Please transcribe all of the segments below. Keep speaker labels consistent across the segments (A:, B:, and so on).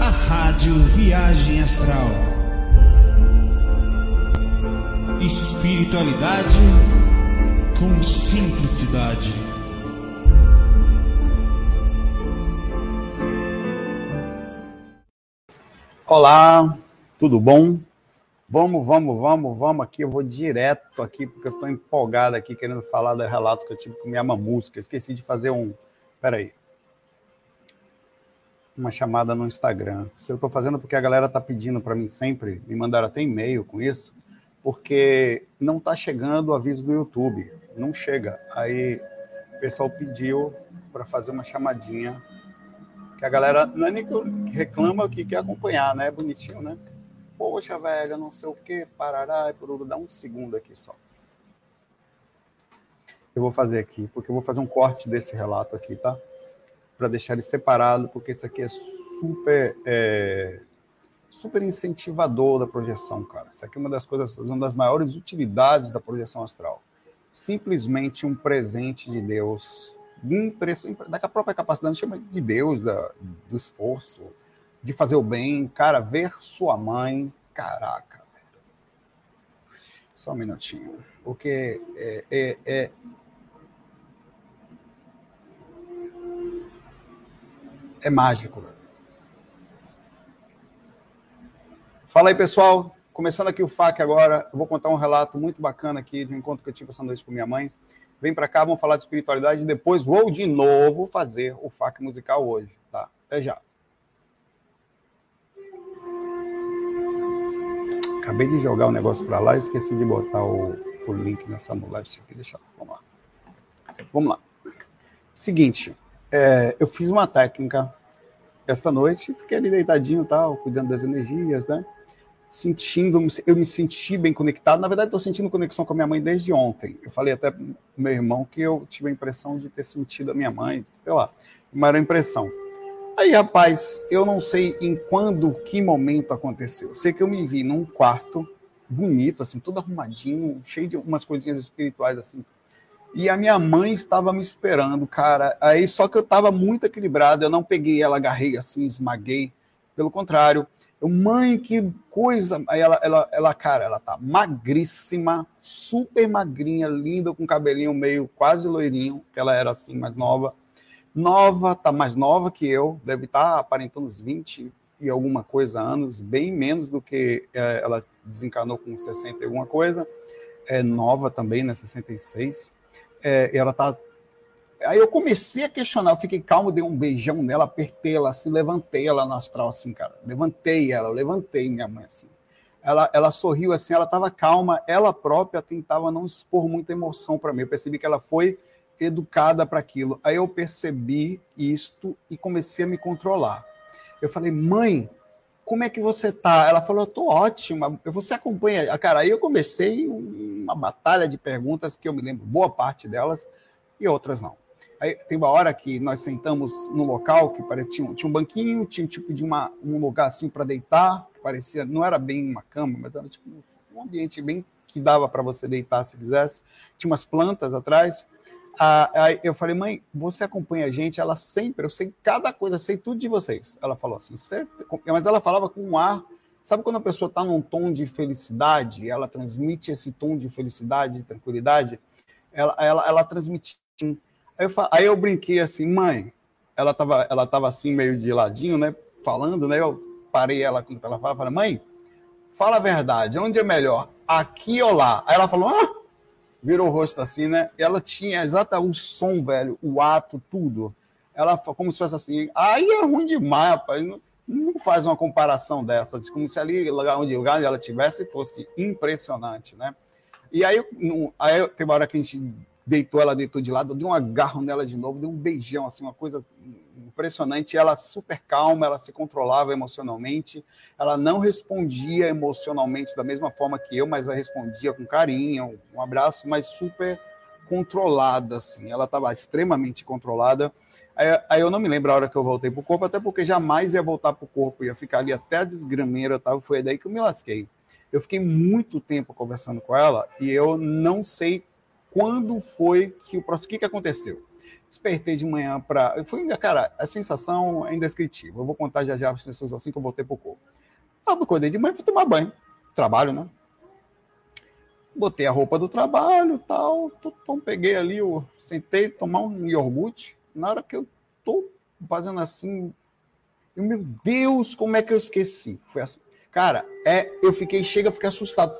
A: a Rádio Viagem Astral. Espiritualidade com simplicidade.
B: Olá, tudo bom? Vamos, vamos, vamos, vamos aqui. Eu vou direto aqui, porque eu estou empolgado aqui, querendo falar do relato que eu tive com minha música. Esqueci de fazer um. Peraí. Uma chamada no Instagram. Se eu estou fazendo porque a galera está pedindo para mim sempre, me mandaram até e-mail com isso, porque não está chegando o aviso do YouTube. Não chega. Aí o pessoal pediu para fazer uma chamadinha. Que a galera não é nem que reclama que quer acompanhar, né? Bonitinho, né? Poxa, velho, não sei o que, parará, e dá um segundo aqui só. Eu vou fazer aqui, porque eu vou fazer um corte desse relato aqui, tá? Para deixar ele separado, porque isso aqui é super, é, super incentivador da projeção, cara. Isso aqui é uma das coisas, uma das maiores utilidades da projeção astral. Simplesmente um presente de Deus, da própria capacidade, chama de Deus, da, do esforço, de fazer o bem, cara, ver sua mãe, caraca. Só um minutinho, porque é, é, é... é mágico. Fala aí, pessoal. Começando aqui o FAQ agora, eu vou contar um relato muito bacana aqui de um encontro que eu tive essa noite com minha mãe. Vem para cá, vamos falar de espiritualidade e depois vou de novo fazer o FAQ musical hoje, tá? Até já. Acabei de jogar o negócio para lá e esqueci de botar o, o link nessa moléstia aqui. Deixa Vamos lá. Vamos lá. Seguinte, é, eu fiz uma técnica esta noite, fiquei ali deitadinho tal, cuidando das energias, né? Sentindo, eu me senti bem conectado. Na verdade, estou sentindo conexão com a minha mãe desde ontem. Eu falei até pro meu irmão que eu tive a impressão de ter sentido a minha mãe, sei lá, uma era impressão. Aí, rapaz, eu não sei em quando, que momento aconteceu. Sei que eu me vi num quarto bonito, assim, todo arrumadinho, cheio de umas coisinhas espirituais, assim. E a minha mãe estava me esperando, cara. Aí, só que eu estava muito equilibrado, eu não peguei ela, agarrei assim, esmaguei. Pelo contrário, eu, mãe, que coisa. Aí ela, ela, ela, cara, ela tá magríssima, super magrinha, linda, com cabelinho meio quase loirinho, que ela era assim, mais nova nova, tá mais nova que eu, deve estar tá aparentando uns 20 e alguma coisa anos, bem menos do que é, ela desencarnou com 60 e alguma coisa, é nova também, né, 66, é, ela tá... Aí eu comecei a questionar, eu fiquei calmo, dei um beijão nela, apertei ela assim, levantei ela no astral assim, cara, levantei ela, levantei minha mãe assim. Ela, ela sorriu assim, ela estava calma, ela própria tentava não expor muita emoção para mim. Eu percebi que ela foi educada para aquilo. Aí eu percebi isto e comecei a me controlar. Eu falei, mãe, como é que você tá? Ela falou, eu tô ótima. Você acompanha? Cara, aí eu comecei uma batalha de perguntas que eu me lembro, boa parte delas, e outras não. Aí tem uma hora que nós sentamos no local que parecia tinha um banquinho, tinha um tipo de uma, um lugar assim para deitar, que parecia, não era bem uma cama, mas era tipo um ambiente bem que dava para você deitar se quisesse. Tinha umas plantas atrás. Aí eu falei, mãe, você acompanha a gente, ela sempre, eu sei cada coisa, sei tudo de vocês. Ela falou assim, certo? mas ela falava com um ar, sabe quando a pessoa está num tom de felicidade, ela transmite esse tom de felicidade, de tranquilidade, ela, ela, ela. Aí eu, aí eu brinquei assim, mãe, ela estava ela tava assim meio de ladinho, né, falando, né, eu parei ela quando ela falava, falei, mãe, fala a verdade, onde é melhor, aqui ou lá? Aí ela falou, ah, virou o rosto assim, né? Ela tinha exatamente o som, velho, o ato, tudo. Ela como se fosse assim, aí é ruim demais, rapaz. Não, não faz uma comparação dessa, como se ali, lugar onde, lugar onde ela tivesse, fosse impressionante, né? E aí, no, aí tem uma hora que a gente deitou, ela deitou de lado, eu dei um agarro nela de novo, dei um beijão, assim, uma coisa impressionante. Ela super calma, ela se controlava emocionalmente, ela não respondia emocionalmente da mesma forma que eu, mas ela respondia com carinho, um abraço, mas super controlada, assim. Ela estava extremamente controlada. Aí, aí, eu não me lembro a hora que eu voltei para o corpo, até porque jamais ia voltar para o corpo, ia ficar ali até a desgrameira, tá? foi daí que eu me lasquei. Eu fiquei muito tempo conversando com ela e eu não sei quando foi que o que, que aconteceu. Despertei de manhã para. Foi, cara, a sensação é indescritível. Eu vou contar já já as sensações assim que eu voltei pro corpo. Eu acordei de manhã fui tomar banho. Trabalho, né? Botei a roupa do trabalho tal. Então peguei ali, eu sentei tomar um iogurte. Na hora que eu tô fazendo assim, eu, meu Deus, como é que eu esqueci? Foi assim. Cara, é, eu fiquei, chega ficar assustado.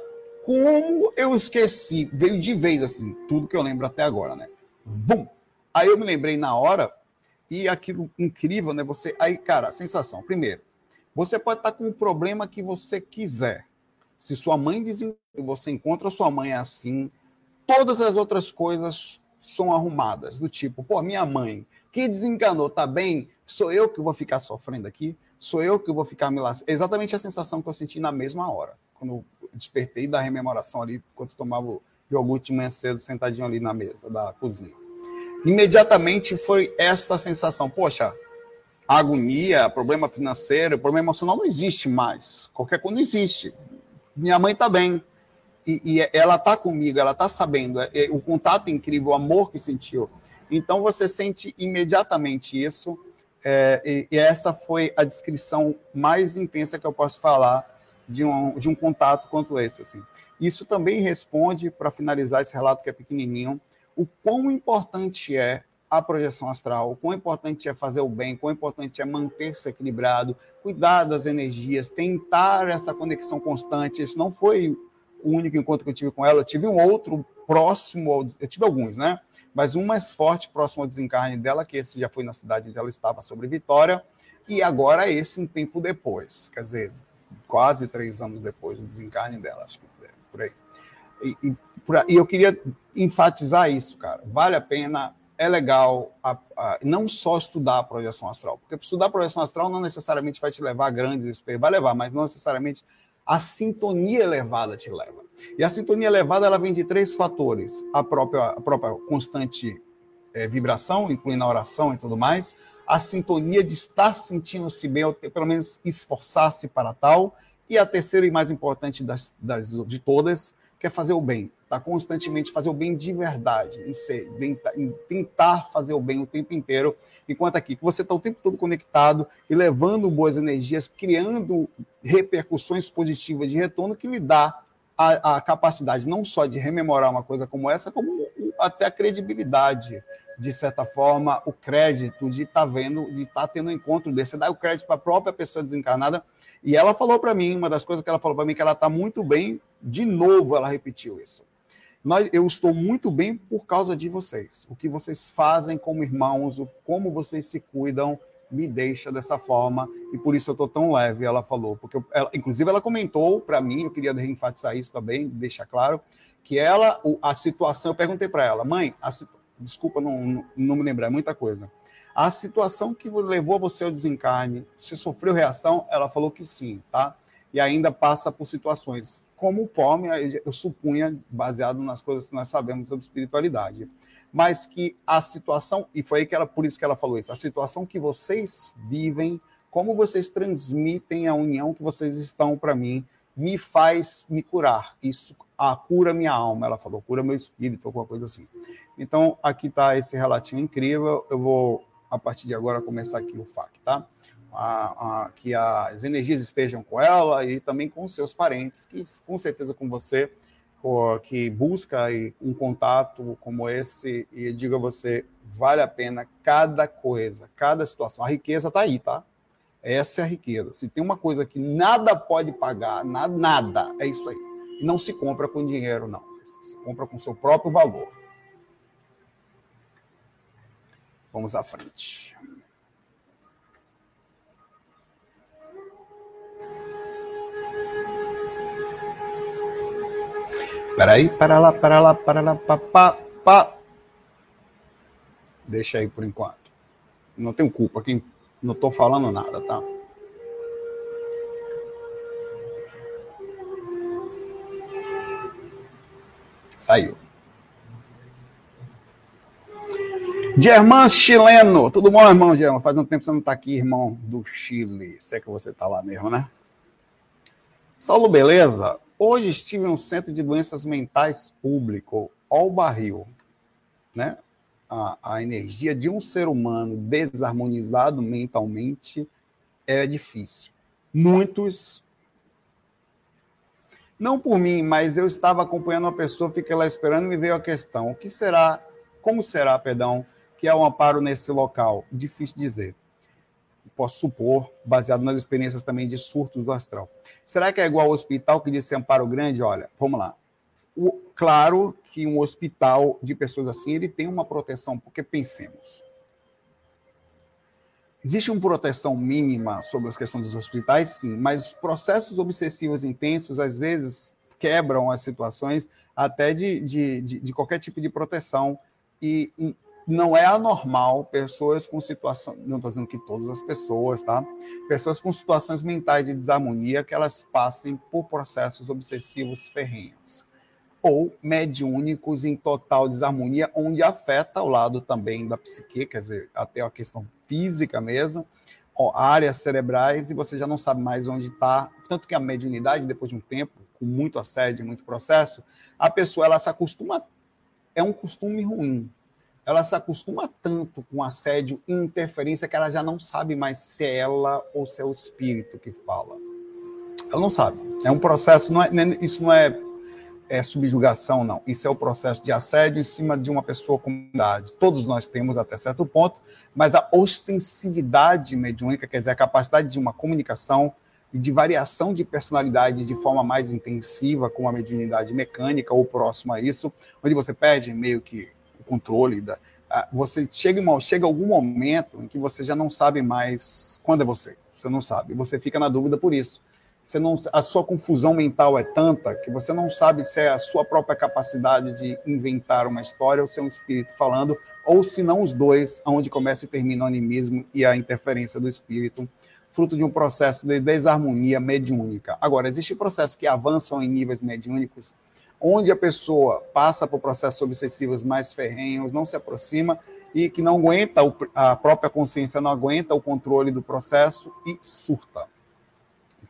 B: Como eu esqueci? Veio de vez, assim, tudo que eu lembro até agora, né? Bum! Aí eu me lembrei na hora, e aquilo incrível, né? Você. Aí, cara, sensação. Primeiro, você pode estar com o problema que você quiser. Se sua mãe diz você encontra sua mãe assim, todas as outras coisas são arrumadas, do tipo, pô, minha mãe, que desenganou, tá bem? Sou eu que vou ficar sofrendo aqui? Sou eu que vou ficar me lascando? Exatamente a sensação que eu senti na mesma hora, quando despertei da rememoração ali, quando tomava o iogurte de manhã cedo, sentadinho ali na mesa da cozinha imediatamente foi essa sensação: poxa, agonia, problema financeiro, problema emocional não existe mais. Qualquer coisa não existe. Minha mãe está bem. E, e, ela está comigo, ela está sabendo. É, é, o contato incrível, o amor que sentiu. Então você sente imediatamente isso. É, e, e, essa foi a descrição mais intensa que eu posso falar de um, de um contato quanto esse. Assim. Isso também responde, para finalizar esse relato que é pequenininho, o quão importante é a projeção astral, o quão importante é fazer o bem, o quão importante é manter-se equilibrado, cuidar das energias, tentar essa conexão constante. Esse não foi o único encontro que eu tive com ela, eu tive um outro próximo, eu tive alguns, né? Mas um mais forte, próximo ao desencarne dela, que esse já foi na cidade onde ela estava, sobre Vitória, e agora esse um tempo depois, quer dizer, quase três anos depois do desencarne dela, acho que é, por aí. E, e, e, eu queria enfatizar isso, cara. Vale a pena, é legal, a, a, não só estudar a projeção astral, porque estudar a projeção astral não necessariamente vai te levar a grandes experiências, vai levar, mas não necessariamente a sintonia elevada te leva. E a sintonia elevada ela vem de três fatores: a própria, a própria constante é, vibração, incluindo a oração e tudo mais, a sintonia de estar sentindo-se bem, ou pelo menos esforçar-se para tal, e a terceira e mais importante das, das de todas, quer fazer o bem, está constantemente fazer o bem de verdade, em, ser, em, tentar fazer o bem o tempo inteiro, enquanto aqui você está o tempo todo conectado e levando boas energias, criando repercussões positivas de retorno que lhe dá a, a capacidade não só de rememorar uma coisa como essa, como até a credibilidade, de certa forma, o crédito de estar tá vendo, de estar tá tendo um encontro desse. Você dá o crédito para a própria pessoa desencarnada e ela falou para mim, uma das coisas que ela falou para mim, que ela está muito bem, de novo ela repetiu isso. Nós, eu estou muito bem por causa de vocês. O que vocês fazem como irmãos, o, como vocês se cuidam, me deixa dessa forma e por isso eu estou tão leve, ela falou. Porque, eu, ela, inclusive, ela comentou para mim, eu queria enfatizar isso também, deixar claro, que ela, a situação, eu perguntei para ela, mãe, a, desculpa não, não me lembrar, é muita coisa. A situação que levou você ao desencarne, você sofreu reação? Ela falou que sim, tá? E ainda passa por situações como fome, eu supunha, baseado nas coisas que nós sabemos sobre espiritualidade. Mas que a situação, e foi aí que ela, por isso que ela falou isso, a situação que vocês vivem, como vocês transmitem a união que vocês estão para mim, me faz me curar. Isso a cura minha alma, ela falou, cura meu espírito, alguma coisa assim. Então, aqui está esse relatinho incrível. Eu vou a partir de agora começar aqui o FAC, tá? A, a, que as energias estejam com ela e também com seus parentes, que com certeza com você, que busca um contato como esse e diga a você, vale a pena cada coisa, cada situação. A riqueza está aí, tá? Essa é a riqueza. Se tem uma coisa que nada pode pagar, nada, nada é isso aí. E não se compra com dinheiro, não. Se compra com seu próprio valor. Vamos à frente. Peraí, para lá, para lá, para lá, pá, pá, pá. Deixa aí por enquanto. Não tenho culpa, quem não estou falando nada, tá? Saiu. Germán chileno. Tudo bom, irmão Germán? Faz um tempo que você não está aqui, irmão do Chile. Sei que você está lá mesmo, né? Saulo, beleza? Hoje estive em um centro de doenças mentais público, ao barril, né? a, a energia de um ser humano desarmonizado mentalmente é difícil. Muitos não por mim, mas eu estava acompanhando uma pessoa, fiquei lá esperando e me veio a questão: o que será, como será, perdão, que é um amparo nesse local? Difícil dizer. Posso supor, baseado nas experiências também de surtos do astral. Será que é igual ao hospital que disse amparo grande? Olha, vamos lá. O, claro que um hospital de pessoas assim, ele tem uma proteção, porque pensemos. Existe uma proteção mínima sobre as questões dos hospitais, sim, mas os processos obsessivos intensos, às vezes, quebram as situações até de, de, de, de qualquer tipo de proteção. E não é anormal pessoas com situação, não estou dizendo que todas as pessoas, tá? Pessoas com situações mentais de desarmonia que elas passem por processos obsessivos ferrenhos ou mediúnicos em total desarmonia, onde afeta o lado também da psique, quer dizer, até a questão física mesmo, ó, áreas cerebrais, e você já não sabe mais onde está. Tanto que a mediunidade, depois de um tempo, com muito assédio, muito processo, a pessoa ela se acostuma, é um costume ruim. Ela se acostuma tanto com assédio e interferência que ela já não sabe mais se é ela ou se é o espírito que fala. Ela não sabe. É um processo, não é, isso não é é subjugação, não. Isso é o processo de assédio em cima de uma pessoa com idade. Todos nós temos até certo ponto, mas a ostensividade mediúnica, quer dizer, a capacidade de uma comunicação e de variação de personalidade de forma mais intensiva, com a mediunidade mecânica ou próxima a isso, onde você perde meio que controle da. Você chega, chega algum momento em que você já não sabe mais quando é você. Você não sabe. Você fica na dúvida por isso você não, a sua confusão mental é tanta que você não sabe se é a sua própria capacidade de inventar uma história ou se é um espírito falando, ou se não os dois, onde começa e termina o animismo e a interferência do espírito, fruto de um processo de desarmonia mediúnica. Agora, existem processos que avançam em níveis mediúnicos, onde a pessoa passa por processos obsessivos mais ferrenhos, não se aproxima e que não aguenta, a própria consciência não aguenta o controle do processo e surta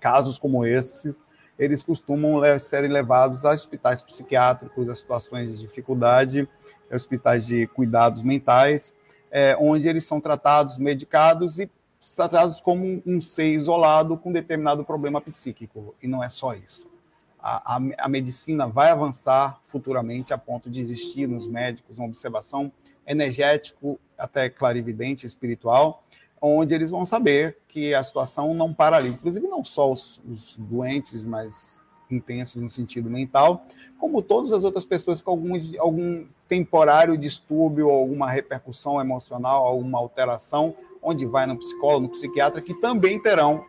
B: casos como esses, eles costumam serem levados a hospitais psiquiátricos, a situações de dificuldade, hospitais de cuidados mentais, é, onde eles são tratados, medicados e tratados como um ser isolado com determinado problema psíquico. E não é só isso. A, a, medicina vai avançar futuramente a ponto de existir nos médicos uma observação energético, até clarividente, espiritual, onde eles vão saber que a situação não para ali. Inclusive, não só os, os doentes mais intensos no sentido mental, como todas as outras pessoas com algum, algum temporário distúrbio, alguma repercussão emocional, alguma alteração, onde vai no psicólogo, no psiquiatra, que também terão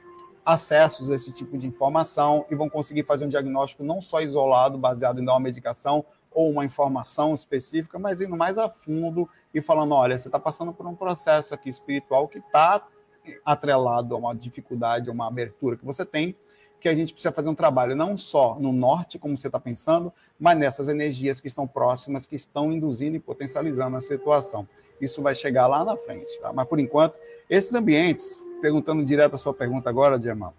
B: acessos a esse tipo de informação e vão conseguir fazer um diagnóstico não só isolado, baseado em uma medicação ou uma informação específica, mas indo mais a fundo e falando: olha, você está passando por um processo aqui espiritual que está atrelado a uma dificuldade, a uma abertura que você tem, que a gente precisa fazer um trabalho não só no norte, como você está pensando, mas nessas energias que estão próximas, que estão induzindo e potencializando a situação. Isso vai chegar lá na frente, tá? Mas por enquanto, esses ambientes, perguntando direto a sua pergunta agora, Diamant,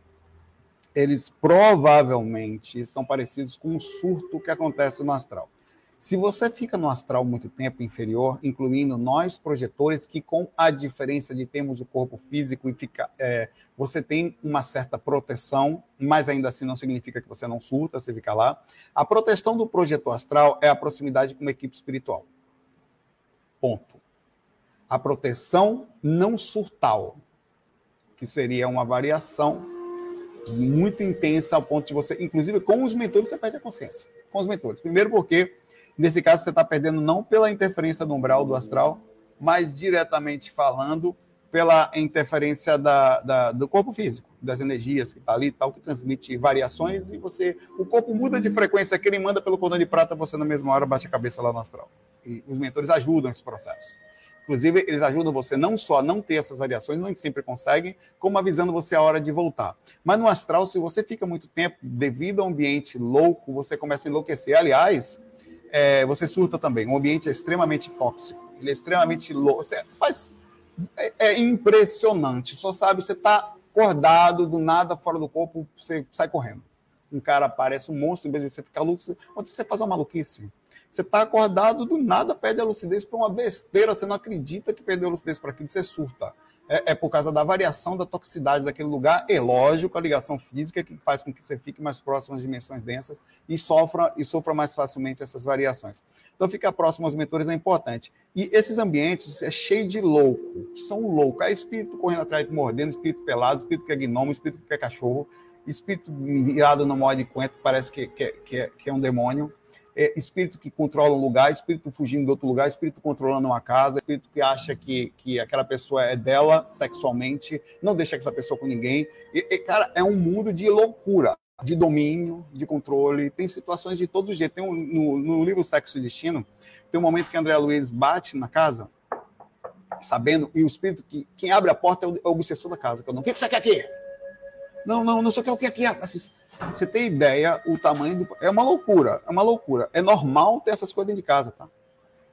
B: eles provavelmente são parecidos com um surto que acontece no astral. Se você fica no astral muito tempo inferior, incluindo nós projetores, que com a diferença de termos o corpo físico e fica, é, você tem uma certa proteção, mas ainda assim não significa que você não surta, você fica lá. A proteção do projetor astral é a proximidade com uma equipe espiritual. Ponto. A proteção não surtal, que seria uma variação muito intensa ao ponto de você, inclusive com os mentores, você perde a consciência. Com os mentores. Primeiro porque Nesse caso, você está perdendo não pela interferência do umbral do astral, mas diretamente falando pela interferência da, da, do corpo físico, das energias que está ali, tal, que transmite variações, e você. O corpo muda de frequência, que ele manda pelo cordão de prata, você na mesma hora bate a cabeça lá no astral. E os mentores ajudam esse processo. Inclusive, eles ajudam você não só a não ter essas variações, nem sempre conseguem, como avisando você a hora de voltar. Mas no astral, se você fica muito tempo, devido ao ambiente louco, você começa a enlouquecer. Aliás, é, você surta também. O ambiente é extremamente tóxico, ele é extremamente louco. Você, mas é, é, impressionante. Só sabe, você está acordado, do nada, fora do corpo, você sai correndo. Um cara aparece um monstro, em vez de você ficar lúcido, onde você faz uma maluquice. Você está acordado, do nada perde a lucidez para uma besteira, você não acredita que perdeu a lucidez para aquilo, você surta é, é, por causa da variação da toxicidade daquele lugar, e lógico, a ligação física que faz com que você fique mais próximo às dimensões densas e sofra, e sofra mais facilmente essas variações. Então, ficar próximo aos mentores é importante. E esses ambientes é cheio de louco, são loucos. É espírito correndo atrás, mordendo, espírito pelado, espírito que é gnomo, espírito que é cachorro, espírito virado no modo de coentro, parece que, que, que, é, que é um demônio é, espírito que controla um lugar, espírito fugindo de outro lugar, espírito controlando uma casa, espírito que acha que, que aquela pessoa é dela sexualmente, não deixa essa pessoa com ninguém. E, e, cara, é um mundo de loucura, de domínio, de controle. Tem situações de todo jeito. Tem um, no, no livro Sexo e Destino, tem um momento que André Luiz bate na casa, sabendo, e o espírito que quem abre a porta é o, é o obsessor da casa. Que eu não, o que, você quer aqui? Não, não, não sei o que, que aqui. Assim, você tem ideia o tamanho do. É uma loucura, é uma loucura. É normal ter essas coisas dentro de casa, tá?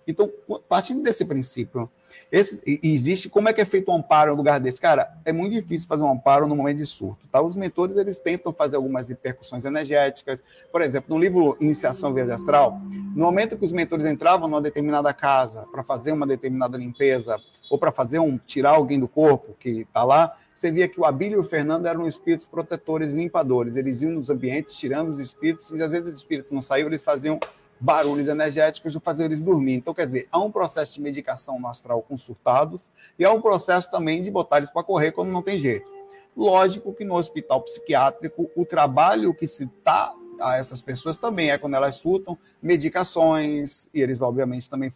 B: Então, partindo desse princípio, esse, existe como é que é feito um amparo no lugar desse? Cara, é muito difícil fazer um amparo no momento de surto. Tá? Os mentores eles tentam fazer algumas repercussões energéticas. Por exemplo, no livro Iniciação Verde Astral, no momento que os mentores entravam numa determinada casa para fazer uma determinada limpeza ou para fazer um tirar alguém do corpo que está lá, você via que o Abílio e o Fernando eram espíritos protetores, limpadores. Eles iam nos ambientes tirando os espíritos, e às vezes os espíritos não saíam, eles faziam barulhos energéticos e faziam eles dormir. Então, quer dizer, há um processo de medicação no astral com surtados e há um processo também de botar eles para correr quando não tem jeito. Lógico que no hospital psiquiátrico, o trabalho que se dá a essas pessoas também é quando elas surtam, medicações, e eles, obviamente, também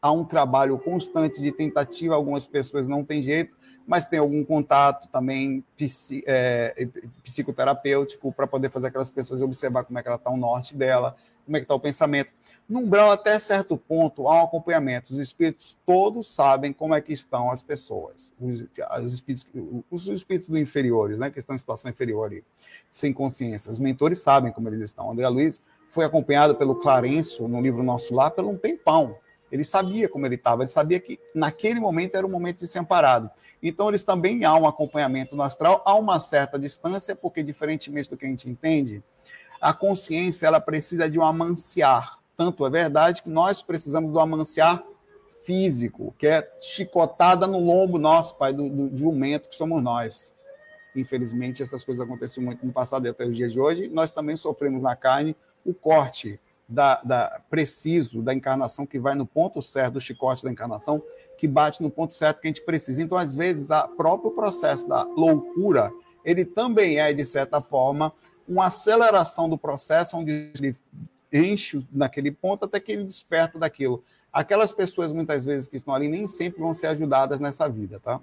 B: há um trabalho constante de tentativa, algumas pessoas não têm jeito, mas tem algum contato também é, psicoterapêutico para poder fazer aquelas pessoas observar como é que ela está o norte dela, como é que está o pensamento. No umbral, até certo ponto, há um acompanhamento. Os espíritos todos sabem como é que estão as pessoas. Os, os, espíritos, os espíritos do inferiores, né, que estão em situação inferior ali, sem consciência. Os mentores sabem como eles estão. André Luiz foi acompanhado pelo Clarencio, no livro Nosso Lar, pelo um tempão. Ele sabia como ele estava, ele sabia que naquele momento era o momento de ser amparado. Então, eles também há um acompanhamento no astral a uma certa distância, porque, diferentemente do que a gente entende, a consciência ela precisa de um amanciar. Tanto é verdade que nós precisamos do amanciar físico, que é chicotada no lombo nosso, pai, do, do jumento que somos nós. Infelizmente, essas coisas aconteceram muito no passado e até os dias de hoje. Nós também sofremos na carne o corte da, da, preciso da encarnação, que vai no ponto certo do chicote da encarnação, que bate no ponto certo que a gente precisa. Então, às vezes, o próprio processo da loucura, ele também é, de certa forma, uma aceleração do processo, onde ele enche naquele ponto até que ele desperta daquilo. Aquelas pessoas, muitas vezes, que estão ali, nem sempre vão ser ajudadas nessa vida, tá?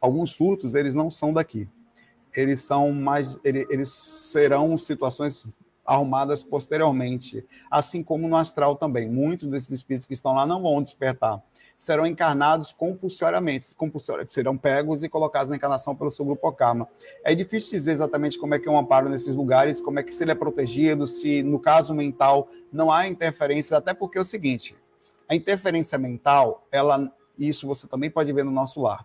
B: Alguns surtos, eles não são daqui. Eles são mais... Eles serão situações arrumadas posteriormente, assim como no astral também. Muitos desses espíritos que estão lá não vão despertar. Serão encarnados compulsoriamente, compulsoriamente serão pegos e colocados na encarnação pelo seu grupo karma. É difícil dizer exatamente como é que é um amparo nesses lugares, como é que se ele é protegido, se no caso mental não há interferências, até porque é o seguinte, a interferência mental, ela, isso você também pode ver no nosso lar,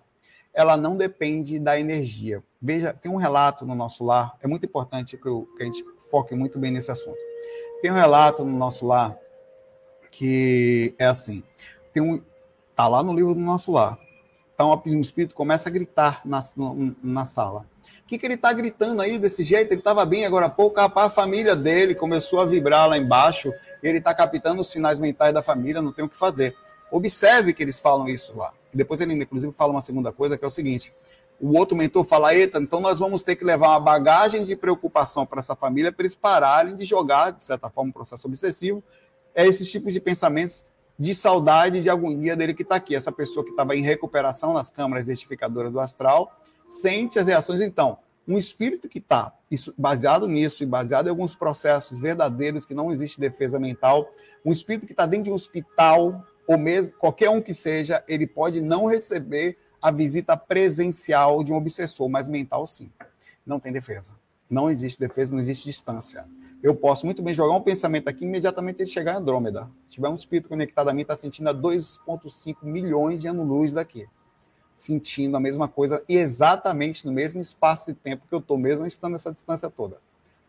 B: ela não depende da energia. Veja, tem um relato no nosso lar, é muito importante que, eu, que a gente foque muito bem nesse assunto. Tem um relato no nosso lar que é assim: tem um, tá lá no livro do nosso lar. Então um espírito começa a gritar na, na sala. O que, que ele está gritando aí desse jeito? Ele estava bem agora há pouco, a família dele começou a vibrar lá embaixo, ele está captando os sinais mentais da família, não tem o que fazer. Observe que eles falam isso lá. Depois ele, inclusive, fala uma segunda coisa, que é o seguinte: o outro mentor fala, eita, então nós vamos ter que levar uma bagagem de preocupação para essa família para eles pararem de jogar, de certa forma, um processo obsessivo. É esses tipos de pensamentos de saudade, de agonia dele que está aqui. Essa pessoa que estava em recuperação nas câmaras identificadoras do astral, sente as reações. Então, um espírito que está baseado nisso e baseado em alguns processos verdadeiros que não existe defesa mental, um espírito que está dentro de um hospital, ou mesmo qualquer um que seja, ele pode não receber a visita presencial de um obsessor, mas mental sim. Não tem defesa. Não existe defesa, não existe distância. Eu posso muito bem jogar um pensamento aqui imediatamente ele chegar em Andrômeda. Se tiver um espírito conectado a mim, está sentindo a 2,5 milhões de anos-luz daqui. Sentindo a mesma coisa e exatamente no mesmo espaço e tempo que eu estou mesmo estando nessa distância toda.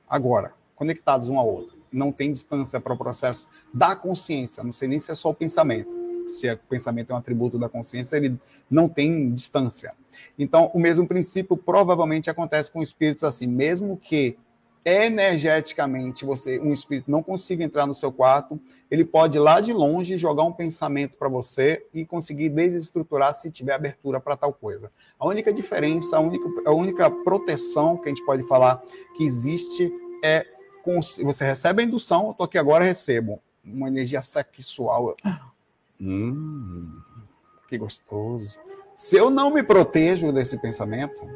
B: Agora, conectados um ao outro. não tem distância para o processo da consciência. Não sei nem se é só o pensamento. Se o pensamento é um atributo da consciência, ele não tem distância. Então, o mesmo princípio provavelmente acontece com espíritos assim, mesmo que energeticamente você um espírito não consiga entrar no seu quarto, ele pode lá de longe jogar um pensamento para você e conseguir desestruturar se tiver abertura para tal coisa. A única diferença, a única, a única proteção que a gente pode falar que existe é você recebe a indução, eu tô aqui agora recebo uma energia sexual. Hum, que gostoso. Se eu não me protejo desse pensamento,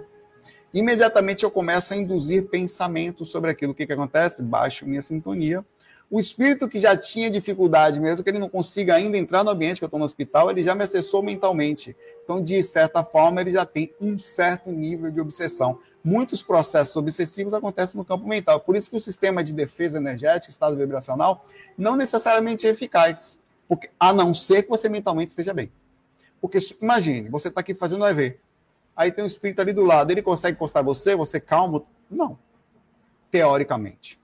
B: imediatamente eu começo a induzir pensamentos sobre aquilo. O que, que acontece? Baixo minha sintonia. O espírito que já tinha dificuldade, mesmo que ele não consiga ainda entrar no ambiente que eu estou no hospital, ele já me acessou mentalmente. Então, de certa forma, ele já tem um certo nível de obsessão. Muitos processos obsessivos acontecem no campo mental. Por isso que o sistema de defesa energética, estado vibracional, não necessariamente é eficaz. Porque, a não ser que você mentalmente esteja bem. Porque imagine, você está aqui fazendo um EV aí tem um espírito ali do lado, ele consegue encostar você, você calmo? Não. Teoricamente.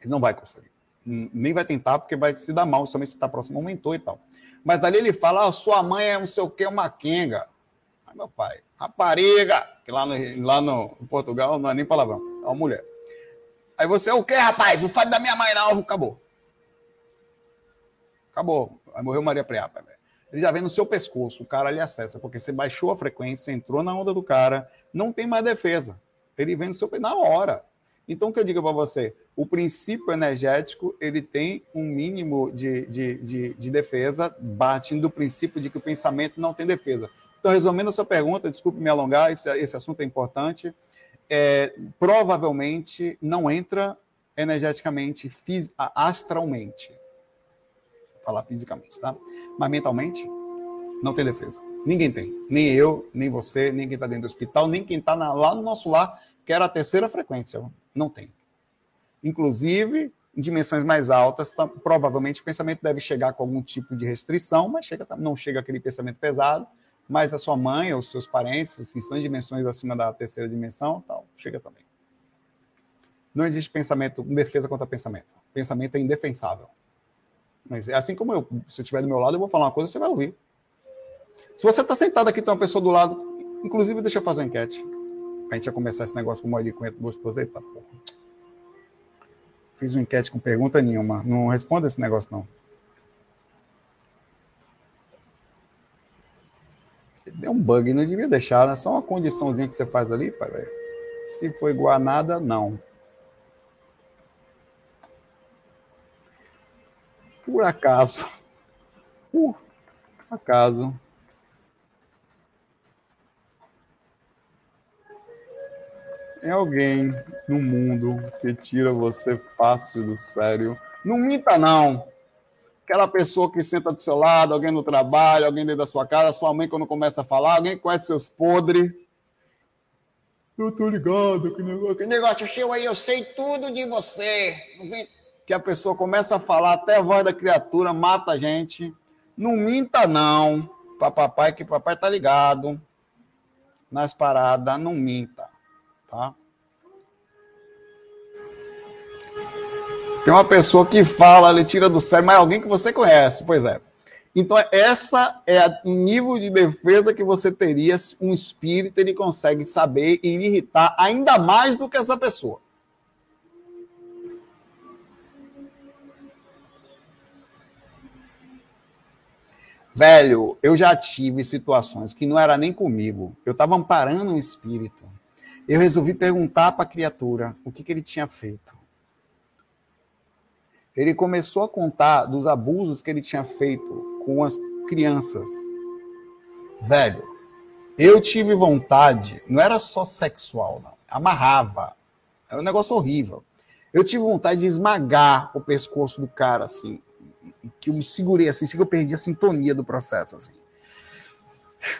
B: Ele não vai conseguir. Nem vai tentar, porque vai se dar mal, somente se está próximo ao mentor e tal. Mas dali ele fala, ah, sua mãe é não sei o que, uma quenga. Aí meu pai, rapariga, que lá no, lá no Portugal não é nem palavrão, é uma mulher. Aí você, o que, rapaz? Não faz da minha mãe, não. Acabou. Acabou. Aí morreu Maria Preapa, ele já vem no seu pescoço, o cara lhe acessa, porque você baixou a frequência, entrou na onda do cara, não tem mais defesa. Ele vem no seu na hora. Então, o que eu digo para você? O princípio energético ele tem um mínimo de, de, de, de defesa, partindo do princípio de que o pensamento não tem defesa. Então, resumindo a sua pergunta, desculpe me alongar, esse, esse assunto é importante. É, provavelmente não entra energeticamente, astralmente. Falar fisicamente, tá? mas mentalmente não tem defesa. Ninguém tem. Nem eu, nem você, nem quem está dentro do hospital, nem quem está lá no nosso lar, que era a terceira frequência. Não tem. Inclusive, em dimensões mais altas, tá, provavelmente o pensamento deve chegar com algum tipo de restrição, mas chega, não chega aquele pensamento pesado, mas a sua mãe ou seus parentes, se assim, são em dimensões acima da terceira dimensão, tal, chega também. Não existe pensamento, defesa contra pensamento. Pensamento é indefensável. Mas é assim como eu, se estiver do meu lado, eu vou falar uma coisa, você vai ouvir. Se você está sentado aqui, tem uma pessoa do lado, inclusive deixa eu fazer uma enquete. A gente ia começar esse negócio com o Moiri Cunha gostoso. Eita, porra. Fiz uma enquete com pergunta nenhuma. Não responda esse negócio, não. Deu um bug, não devia deixar, né? Só uma condiçãozinha que você faz ali, pai. Se for igual a nada, não. Por acaso, por acaso, é alguém no mundo que tira você fácil do sério. Não minta, não. Aquela pessoa que senta do seu lado, alguém no trabalho, alguém dentro da sua casa, sua mãe quando começa a falar, alguém conhece seus podres. Eu tô ligado, que negócio, que negócio seu aí, eu sei tudo de você. Não vem que a pessoa começa a falar, até a voz da criatura mata a gente. Não minta, não, para papai, que papai tá ligado nas paradas, não minta, tá? Tem uma pessoa que fala, ele tira do sério, mas é alguém que você conhece, pois é. Então, essa é o nível de defesa que você teria um espírito ele consegue saber e irritar ainda mais do que essa pessoa. Velho, eu já tive situações que não era nem comigo. Eu estava amparando um espírito. Eu resolvi perguntar para a criatura o que, que ele tinha feito. Ele começou a contar dos abusos que ele tinha feito com as crianças. Velho, eu tive vontade, não era só sexual, não. Amarrava. Era um negócio horrível. Eu tive vontade de esmagar o pescoço do cara, assim que eu me segurei assim, que eu perdi a sintonia do processo assim.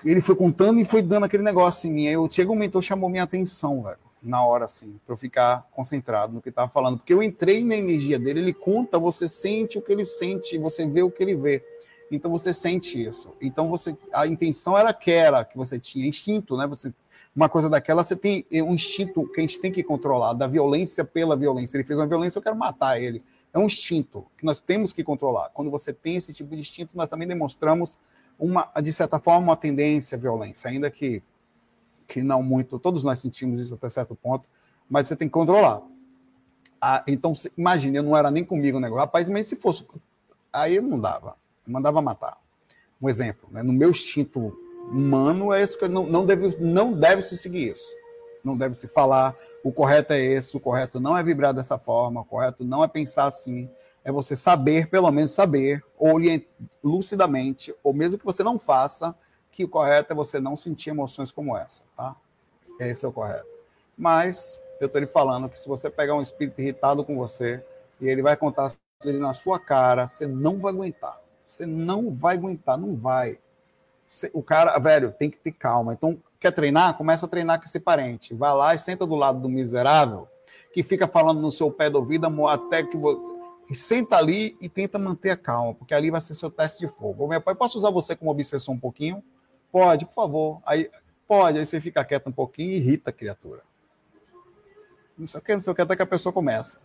B: Ele foi contando e foi dando aquele negócio em mim. Aí eu chega um mentor chamou minha atenção, velho, na hora assim, para eu ficar concentrado no que estava falando, porque eu entrei na energia dele, ele conta, você sente o que ele sente, você vê o que ele vê. Então você sente isso. Então você a intenção era aquela que você tinha instinto, né? Você uma coisa daquela, você tem um instinto que a gente tem que controlar, da violência pela violência. Ele fez uma violência, eu quero matar ele. É um instinto que nós temos que controlar. Quando você tem esse tipo de instinto, nós também demonstramos uma, de certa forma, uma tendência à violência, ainda que, que não muito. Todos nós sentimos isso até certo ponto, mas você tem que controlar. Ah, então, imagine, eu não era nem comigo o negócio. Rapaz, mas se fosse. Aí não dava. Mandava matar. Um exemplo, né? no meu instinto humano, é isso que não, não, deve, não deve se seguir isso. Não deve se falar, o correto é esse, o correto não é vibrar dessa forma, o correto não é pensar assim. É você saber, pelo menos saber, ou lucidamente, ou mesmo que você não faça, que o correto é você não sentir emoções como essa, tá? Esse é o correto. Mas eu estou lhe falando que se você pegar um espírito irritado com você e ele vai contar ele na sua cara, você não vai aguentar. Você não vai aguentar, não vai. O cara, velho, tem que ter calma. Então, quer treinar? Começa a treinar com esse parente. Vai lá e senta do lado do miserável que fica falando no seu pé do ouvido até que você. E senta ali e tenta manter a calma, porque ali vai ser seu teste de fogo. Ô, meu pai, posso usar você como obsessão um pouquinho? Pode, por favor. Aí, pode, aí você fica quieto um pouquinho e irrita a criatura. Não sei o que, não sei o que, até que a pessoa começa.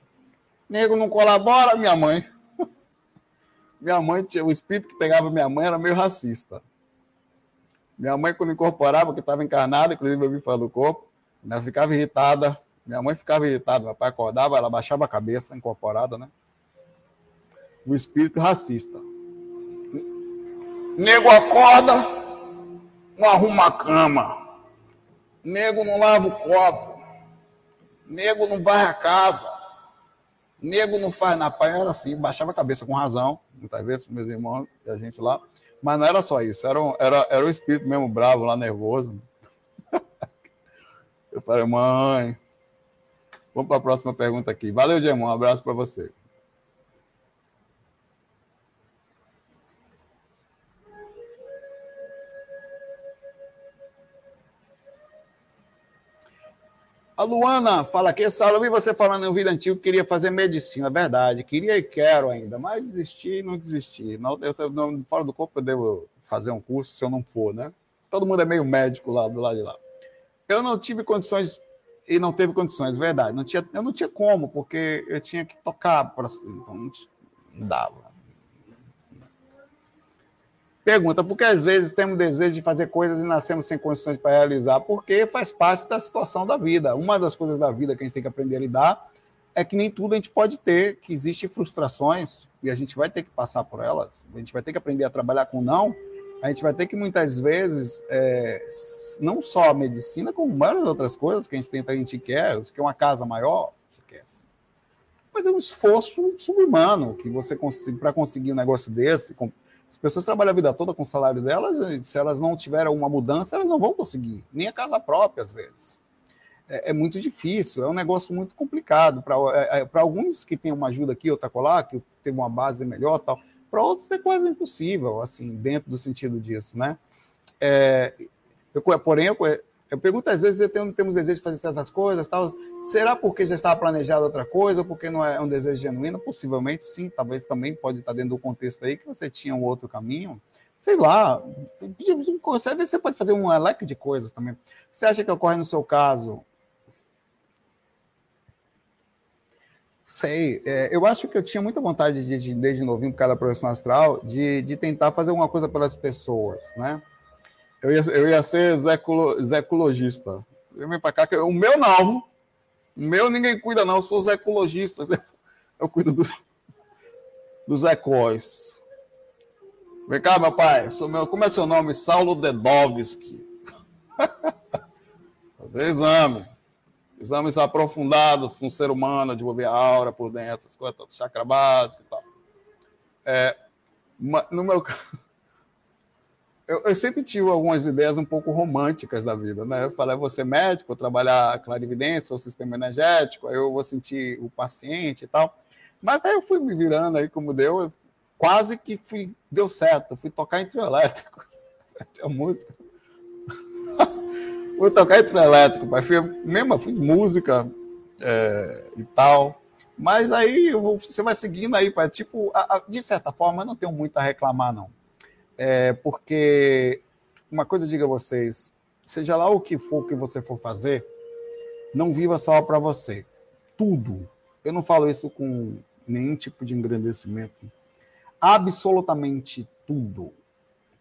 B: Nego não colabora, minha mãe. minha mãe, o espírito que pegava minha mãe era meio racista. Minha mãe, quando incorporava, que estava encarnada, inclusive eu vi falar do corpo, ela ficava irritada. Minha mãe ficava irritada, meu pai acordava, ela baixava a cabeça, incorporada, né? O espírito racista. Nego acorda, não arruma a cama. Nego não lava o copo. Nego não varre a casa. Nego não faz na pai. Era assim, baixava a cabeça com razão, muitas vezes, meus irmãos e a gente lá. Mas não era só isso, era, um, era, era o espírito mesmo bravo, lá nervoso. Eu falei, mãe, vamos para a próxima pergunta aqui. Valeu, Gemão, um abraço para você. A Luana fala aqui, Saulo, vi você falando no vídeo antigo que queria fazer medicina, verdade, queria e quero ainda, mas desisti não desisti. Não, eu, não, fora do corpo eu devo fazer um curso se eu não for, né? Todo mundo é meio médico lá do lado de lá. Eu não tive condições e não teve condições, verdade. Não tinha, eu não tinha como, porque eu tinha que tocar para então não dava. Pergunta, por que às vezes temos desejo de fazer coisas e nascemos sem condições para realizar? Porque faz parte da situação da vida. Uma das coisas da vida que a gente tem que aprender a lidar é que nem tudo a gente pode ter, que existem frustrações e a gente vai ter que passar por elas. A gente vai ter que aprender a trabalhar com não. A gente vai ter que muitas vezes, é, não só a medicina, como várias outras coisas que a gente tenta, a gente quer, você quer uma casa maior, quer assim. Mas é um esforço subhumano que você para conseguir um negócio desse, as pessoas trabalham a vida toda com o salário delas, e se elas não tiverem uma mudança, elas não vão conseguir, nem a casa própria, às vezes. É, é muito difícil, é um negócio muito complicado. Para é, é alguns que têm uma ajuda aqui, outra colar, que tem uma base melhor tal, para outros é quase impossível, assim, dentro do sentido disso, né? É, eu, porém, eu, eu pergunto às vezes, eu temos desejo de fazer certas coisas, tal. Será porque já estava planejado outra coisa, ou porque não é um desejo genuíno? Possivelmente sim, talvez também pode estar dentro do contexto aí que você tinha um outro caminho. Sei lá, você pode fazer um leque de coisas também. Você acha que ocorre no seu caso? Sei, é, eu acho que eu tinha muita vontade de, de desde novinho, por causa da profissão astral, de, de tentar fazer alguma coisa pelas pessoas, né? Eu ia, eu ia ser zecologista. Eu vim cá, que o meu não. O meu ninguém cuida, não. Eu sou zecologista. Eu cuido do, dos ecóis. Vem cá, meu pai. Sou meu, como é seu nome? Saulo Dedovski. Fazer exame. Exames aprofundados no ser humano, de a aura por dentro, essas coisas, chakra básico e tal. É, no meu caso eu, eu, sempre tive algumas ideias um pouco românticas da vida, né? Eu falei, vou ser médico, vou trabalhar clarividência, o sistema energético, aí eu vou sentir o paciente e tal. Mas aí eu fui me virando aí como deu, quase que fui, deu certo, fui tocar em trio elétrico. Tinha música. fui tocar em trio elétrico, pai. Fui, mesmo, fui de música é, e tal. Mas aí você vai seguindo aí, pai. Tipo, a, a, de certa forma, eu não tenho muito a reclamar, não é, porque uma coisa digo a vocês, seja lá o que for que você for fazer, não viva só para você. Tudo. Eu não falo isso com nenhum tipo de engrandecimento. Absolutamente tudo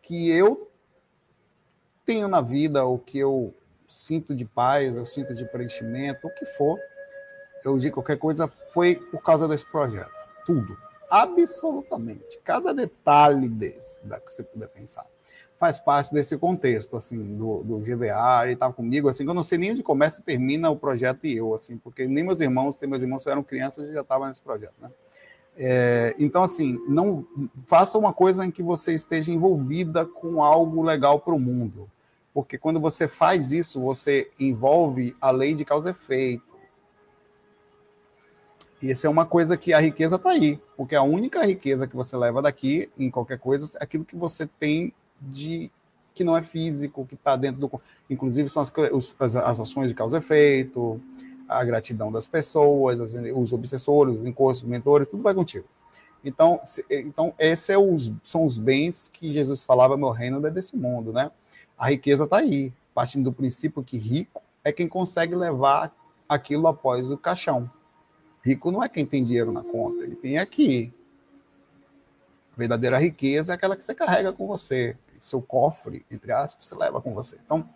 B: que eu tenho na vida, o que eu sinto de paz, eu sinto de preenchimento, o que for, eu digo qualquer coisa, foi por causa desse projeto. Tudo. Absolutamente. Cada detalhe desse, que você puder pensar, faz parte desse contexto, assim, do, do GVA, ele estava comigo, assim, eu não sei nem onde começa e termina o projeto e eu, assim, porque nem meus irmãos, meus irmãos eram crianças e já estavam nesse projeto, né? É, então, assim, não faça uma coisa em que você esteja envolvida com algo legal para o mundo. Porque quando você faz isso, você envolve a lei de causa e efeito. Isso é uma coisa que a riqueza está aí. Porque a única riqueza que você leva daqui, em qualquer coisa, é aquilo que você tem de que não é físico, que está dentro do. Inclusive, são as, as, as ações de causa e efeito, a gratidão das pessoas, os obsessores, os encostos, os mentores, tudo vai contigo. Então, então esses é são os bens que Jesus falava, meu reino é desse mundo, né? A riqueza está aí, partindo do princípio que rico é quem consegue levar aquilo após o caixão. Rico não é quem tem dinheiro na conta, ele tem aqui. A verdadeira riqueza é aquela que você carrega com você, seu cofre, entre aspas, você leva com você. Então,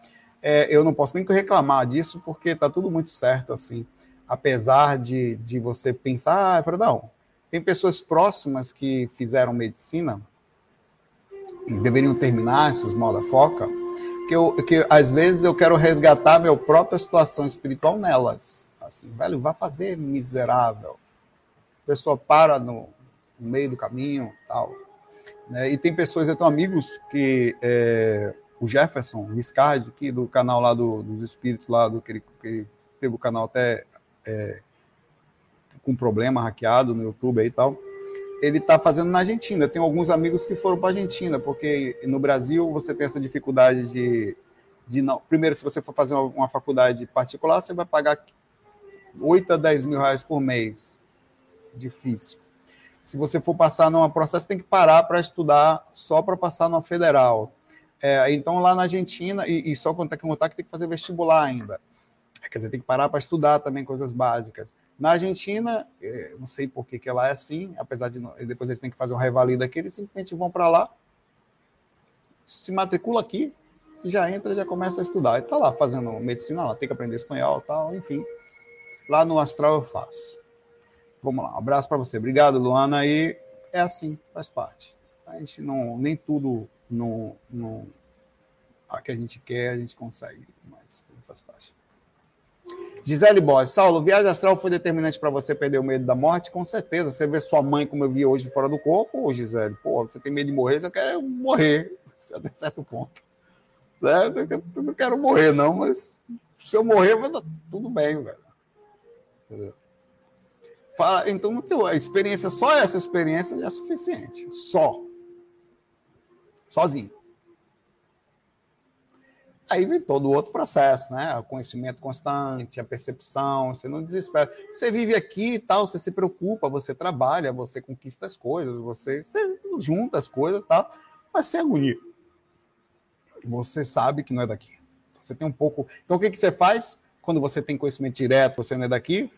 B: é, eu não posso nem reclamar disso, porque está tudo muito certo, assim. Apesar de, de você pensar, ah, Fredão, tem pessoas próximas que fizeram medicina e deveriam terminar essas moda foca, que, eu, que às vezes eu quero resgatar minha própria situação espiritual nelas. Assim, velho, vai fazer miserável. A pessoa para no, no meio do caminho tal. Né? E tem pessoas, eu tenho amigos que é, o Jefferson Riscard, aqui do canal lá do, dos espíritos, lá do que ele, que ele teve o canal até é, com problema hackeado no YouTube e tal ele está fazendo na Argentina. Tem alguns amigos que foram para a Argentina, porque no Brasil você tem essa dificuldade de, de não. Primeiro, se você for fazer uma faculdade particular, você vai pagar 8 a 10 mil reais por mês. Difícil. Se você for passar numa processo, tem que parar para estudar só para passar numa federal. É, então, lá na Argentina, e, e só quando tem que contar que tem que fazer vestibular ainda. Quer dizer, tem que parar para estudar também coisas básicas. Na Argentina, é, não sei por que, que ela é assim, apesar de depois ele tem que fazer um revalida aqui, eles simplesmente vão para lá, se matricula aqui, já entra, já começa a estudar. E está lá fazendo medicina, lá tem que aprender espanhol, tal, enfim. Lá no Astral eu faço. Vamos lá, um abraço para você. Obrigado, Luana. E é assim, faz parte. A gente não, nem tudo no, no a que a gente quer, a gente consegue, mas tudo faz parte. Gisele Boss, Saulo, viagem astral foi determinante para você perder o medo da morte? Com certeza. Você vê sua mãe, como eu vi hoje, fora do corpo, ô Gisele, pô, você tem medo de morrer, você quer morrer, até certo ponto. Né? Eu não quero morrer, não, mas se eu morrer, tudo bem, velho. Entendeu? Fala, então, a experiência, só essa experiência é suficiente. Só. Sozinho. Aí vem todo o outro processo, né? O conhecimento constante, a percepção, você não desespera. Você vive aqui e tal, você se preocupa, você trabalha, você conquista as coisas, você, você junta as coisas e tal, mas sem agonia. Você sabe que não é daqui. Você tem um pouco. Então o que, que você faz quando você tem conhecimento direto, você não é daqui?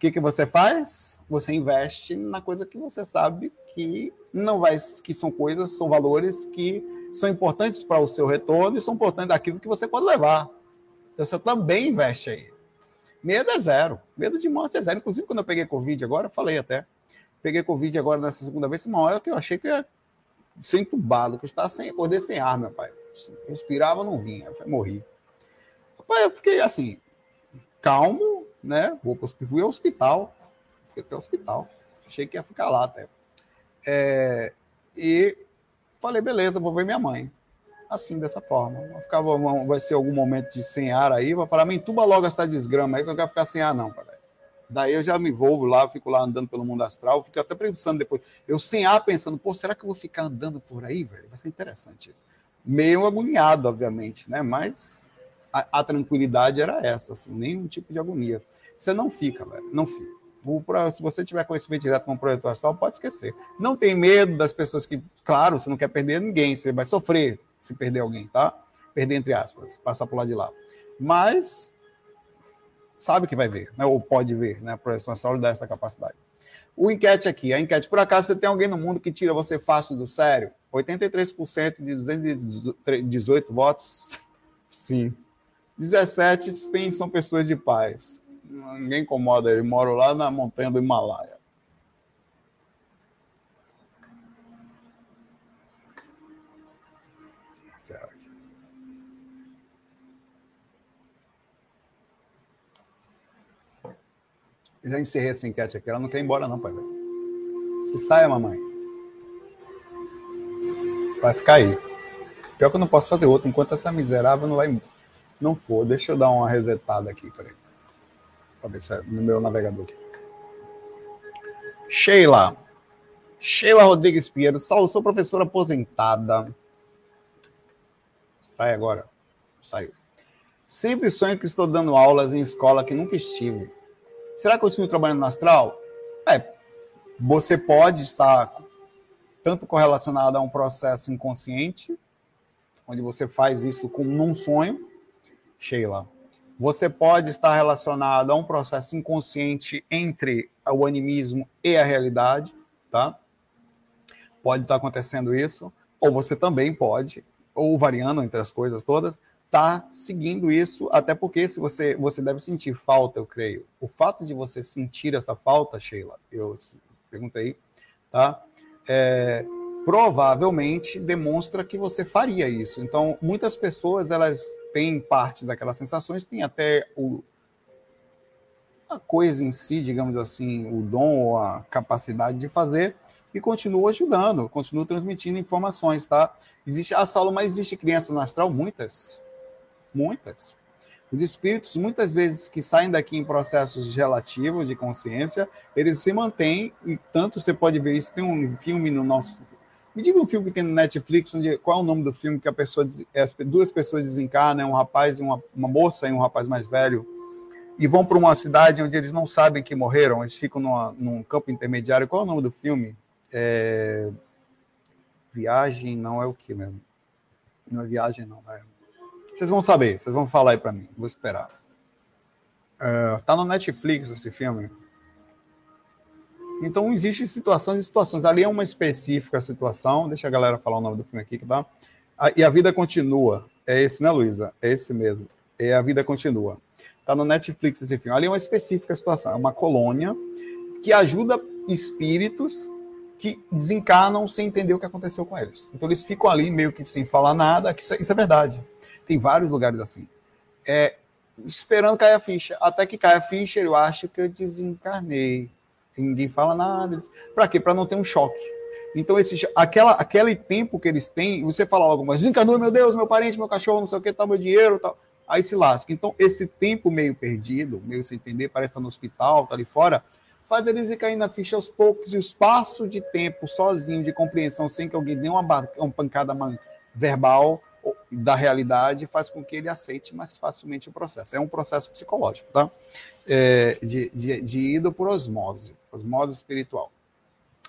B: O que, que você faz? Você investe na coisa que você sabe que não vai, que são coisas, são valores que são importantes para o seu retorno e são importantes daquilo que você pode levar. Então você também investe aí. Medo é zero. Medo de morte é zero. Inclusive, quando eu peguei Covid agora, eu falei até. Peguei Covid agora nessa segunda vez, uma hora que eu achei que ia ser entubado, que eu estava sem, acordei sem ar, meu pai. Respirava, não vinha. Eu morri. Rapaz, eu fiquei assim, calmo, né? Vou para o hospital. Fui até o hospital. Achei que ia ficar lá até. É, e Falei, beleza, vou ver minha mãe. Assim, dessa forma. Vai, ficar, vai ser algum momento de sem ar aí, vai falar, me entuba logo essa desgrama aí, que eu quero ficar sem ar, não, pai. Daí eu já me envolvo lá, fico lá andando pelo mundo astral, fico até pensando depois. Eu sem ar pensando, pô, será que eu vou ficar andando por aí, velho? Vai ser interessante isso. Meio agoniado, obviamente, né? Mas a, a tranquilidade era essa, assim, nenhum tipo de agonia. Você não fica, velho, não fica se você tiver conhecimento direto com o projeto astral, pode esquecer. Não tem medo das pessoas que, claro, você não quer perder ninguém, você vai sofrer se perder alguém, tá? perder entre aspas, passar por lá de lá. Mas sabe que vai ver, né? ou pode ver, né? A projeção astral dá essa capacidade. O enquete aqui, a enquete, por acaso você tem alguém no mundo que tira você fácil do sério? 83% de 218 votos, sim. 17 tem, são pessoas de paz. Ninguém incomoda ele, mora lá na montanha do Himalaia. Já encerrei essa enquete aqui. Ela não quer ir embora, não, pai. Se saia, mamãe. Vai ficar aí. Pior que eu não posso fazer outro enquanto essa miserável não vai. Não for. Deixa eu dar uma resetada aqui, peraí. Pra ver se é no meu navegador aqui. Sheila. Sheila Rodrigues Pinheiro. Saulo, sou professora aposentada. Sai agora. Saiu. Sempre sonho que estou dando aulas em escola que nunca estive. Será que eu continuo trabalhando no astral? É, você pode estar tanto correlacionado a um processo inconsciente, onde você faz isso com um sonho, Sheila. Você pode estar relacionado a um processo inconsciente entre o animismo e a realidade, tá? Pode estar acontecendo isso, ou você também pode, ou variando entre as coisas todas, está seguindo isso, até porque se você, você deve sentir falta, eu creio. O fato de você sentir essa falta, Sheila, eu perguntei, tá? É, provavelmente demonstra que você faria isso. Então, muitas pessoas elas têm parte daquelas sensações, têm até o a coisa em si, digamos assim, o dom ou a capacidade de fazer e continua ajudando, continua transmitindo informações, tá? Existe a sala, mas existe criança no astral, muitas, Muitas. Os espíritos, muitas vezes, que saem daqui em processos relativos de consciência, eles se mantêm, e tanto você pode ver isso. Tem um filme no nosso. Me diga um filme que tem no Netflix, onde, qual é o nome do filme que a pessoa, as duas pessoas desencarnam, um rapaz e uma, uma moça e um rapaz mais velho, e vão para uma cidade onde eles não sabem que morreram, eles ficam numa, num campo intermediário. Qual é o nome do filme? É... Viagem, não é o que mesmo? Não é viagem, não. É vocês vão saber, vocês vão falar aí para mim. Vou esperar. Uh, tá no Netflix esse filme. Então existem situações e situações. Ali é uma específica situação. Deixa a galera falar o nome do filme aqui, que tá? Ah, e a vida continua. É esse, né, Luísa? É esse mesmo. É a vida continua. Tá no Netflix esse filme. Ali é uma específica situação. É uma colônia que ajuda espíritos que desencarnam sem entender o que aconteceu com eles. Então eles ficam ali meio que sem falar nada. Isso é, é verdade. Tem vários lugares assim. É, esperando cair a ficha. Até que caia a ficha, eu acho que eu desencarnei. Ninguém fala nada. Para quê? Para não ter um choque. Então, esse, aquela, aquele tempo que eles têm, você fala logo, mas desencarnou, meu Deus, meu parente, meu cachorro, não sei o que, tá meu dinheiro, tal. Aí se lasca. Então, esse tempo meio perdido, meio sem entender, parece estar tá no hospital, tá ali fora, faz eles ir cair na ficha aos poucos e o espaço de tempo sozinho, de compreensão, sem que alguém dê uma, uma pancada verbal, da realidade faz com que ele aceite mais facilmente o processo. É um processo psicológico, tá? É, de, de, de ida por osmose, osmose espiritual.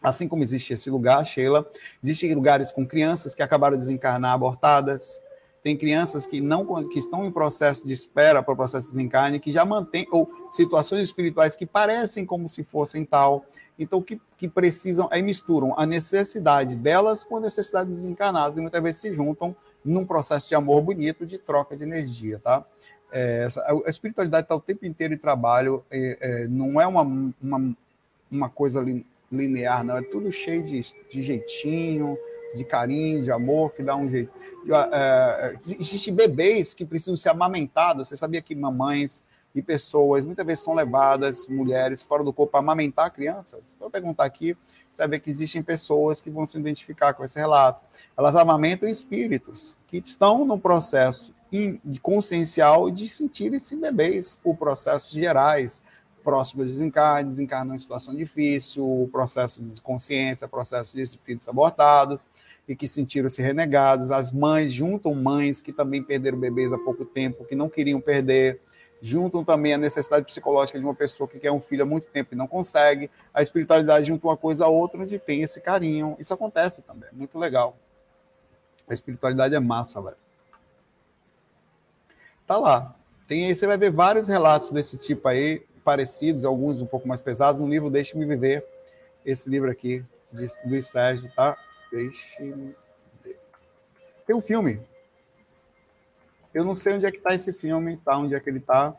B: Assim como existe esse lugar, Sheila, existem lugares com crianças que acabaram de desencarnar abortadas, tem crianças que não que estão em processo de espera para o processo de desencarne, que já mantêm, ou situações espirituais que parecem como se fossem tal, então que, que precisam, aí misturam a necessidade delas com a necessidade dos desencarnados, e muitas vezes se juntam num processo de amor bonito, de troca de energia, tá? É, essa, a espiritualidade está o tempo inteiro em trabalho, é, é, não é uma, uma, uma coisa linear, não, é tudo cheio de, de jeitinho, de carinho, de amor, que dá um jeito. É, Existem bebês que precisam ser amamentados, você sabia que mamães e pessoas muitas vezes são levadas, mulheres, fora do corpo, para amamentar crianças? Vou perguntar aqui, ver que existem pessoas que vão se identificar com esse relato elas amamentam espíritos que estão no processo consciencial de sentirem-se bebês por processos gerais, próximos de desencarne, desencarnam em situação difícil, processo de consciência, processo de espíritos abortados e que sentiram-se renegados. As mães juntam mães que também perderam bebês há pouco tempo, que não queriam perder, juntam também a necessidade psicológica de uma pessoa que quer um filho há muito tempo e não consegue. A espiritualidade junta uma coisa a outra onde tem esse carinho. Isso acontece também, muito legal. A espiritualidade é massa, velho. tá lá. Tem aí, você vai ver vários relatos desse tipo aí, parecidos, alguns um pouco mais pesados, no livro Deixe-me Viver, esse livro aqui, de Luiz Sérgio, tá? Deixe-me Tem um filme. Eu não sei onde é que tá esse filme, tá? Onde é que ele tá.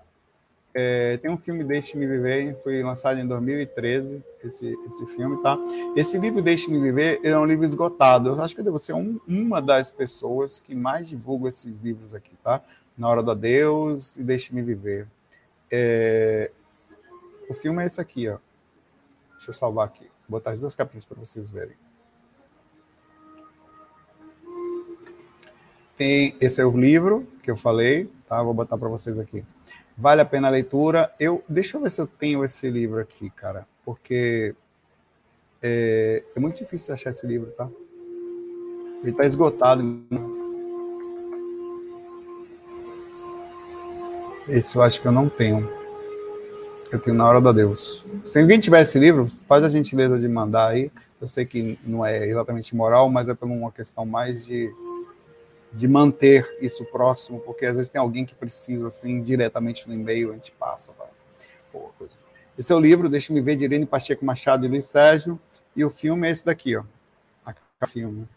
B: É, tem um filme Deixe-me Viver, foi lançado em 2013, esse, esse filme, tá? Esse livro Deixe-me Viver é um livro esgotado. Eu acho que eu devo ser um, uma das pessoas que mais divulga esses livros aqui, tá? Na Hora da Deus e Deixe-me Viver. É, o filme é esse aqui, ó. Deixa eu salvar aqui. Vou botar as duas capinhas para vocês verem. Tem, esse é o livro que eu falei, tá? Vou botar para vocês aqui. Vale a pena a leitura. Eu, deixa eu ver se eu tenho esse livro aqui, cara, porque é, é muito difícil achar esse livro, tá? Ele está esgotado. Esse eu acho que eu não tenho. Eu tenho na hora da Deus. Se alguém tiver esse livro, faz a gentileza de mandar aí. Eu sei que não é exatamente moral, mas é por uma questão mais de de manter isso próximo, porque às vezes tem alguém que precisa, assim, diretamente no e-mail, a gente passa. Pô, esse é o livro, deixa-me ver, de Irene Pacheco Machado e Luiz Sérgio, e o filme é esse daqui, ó. A filme.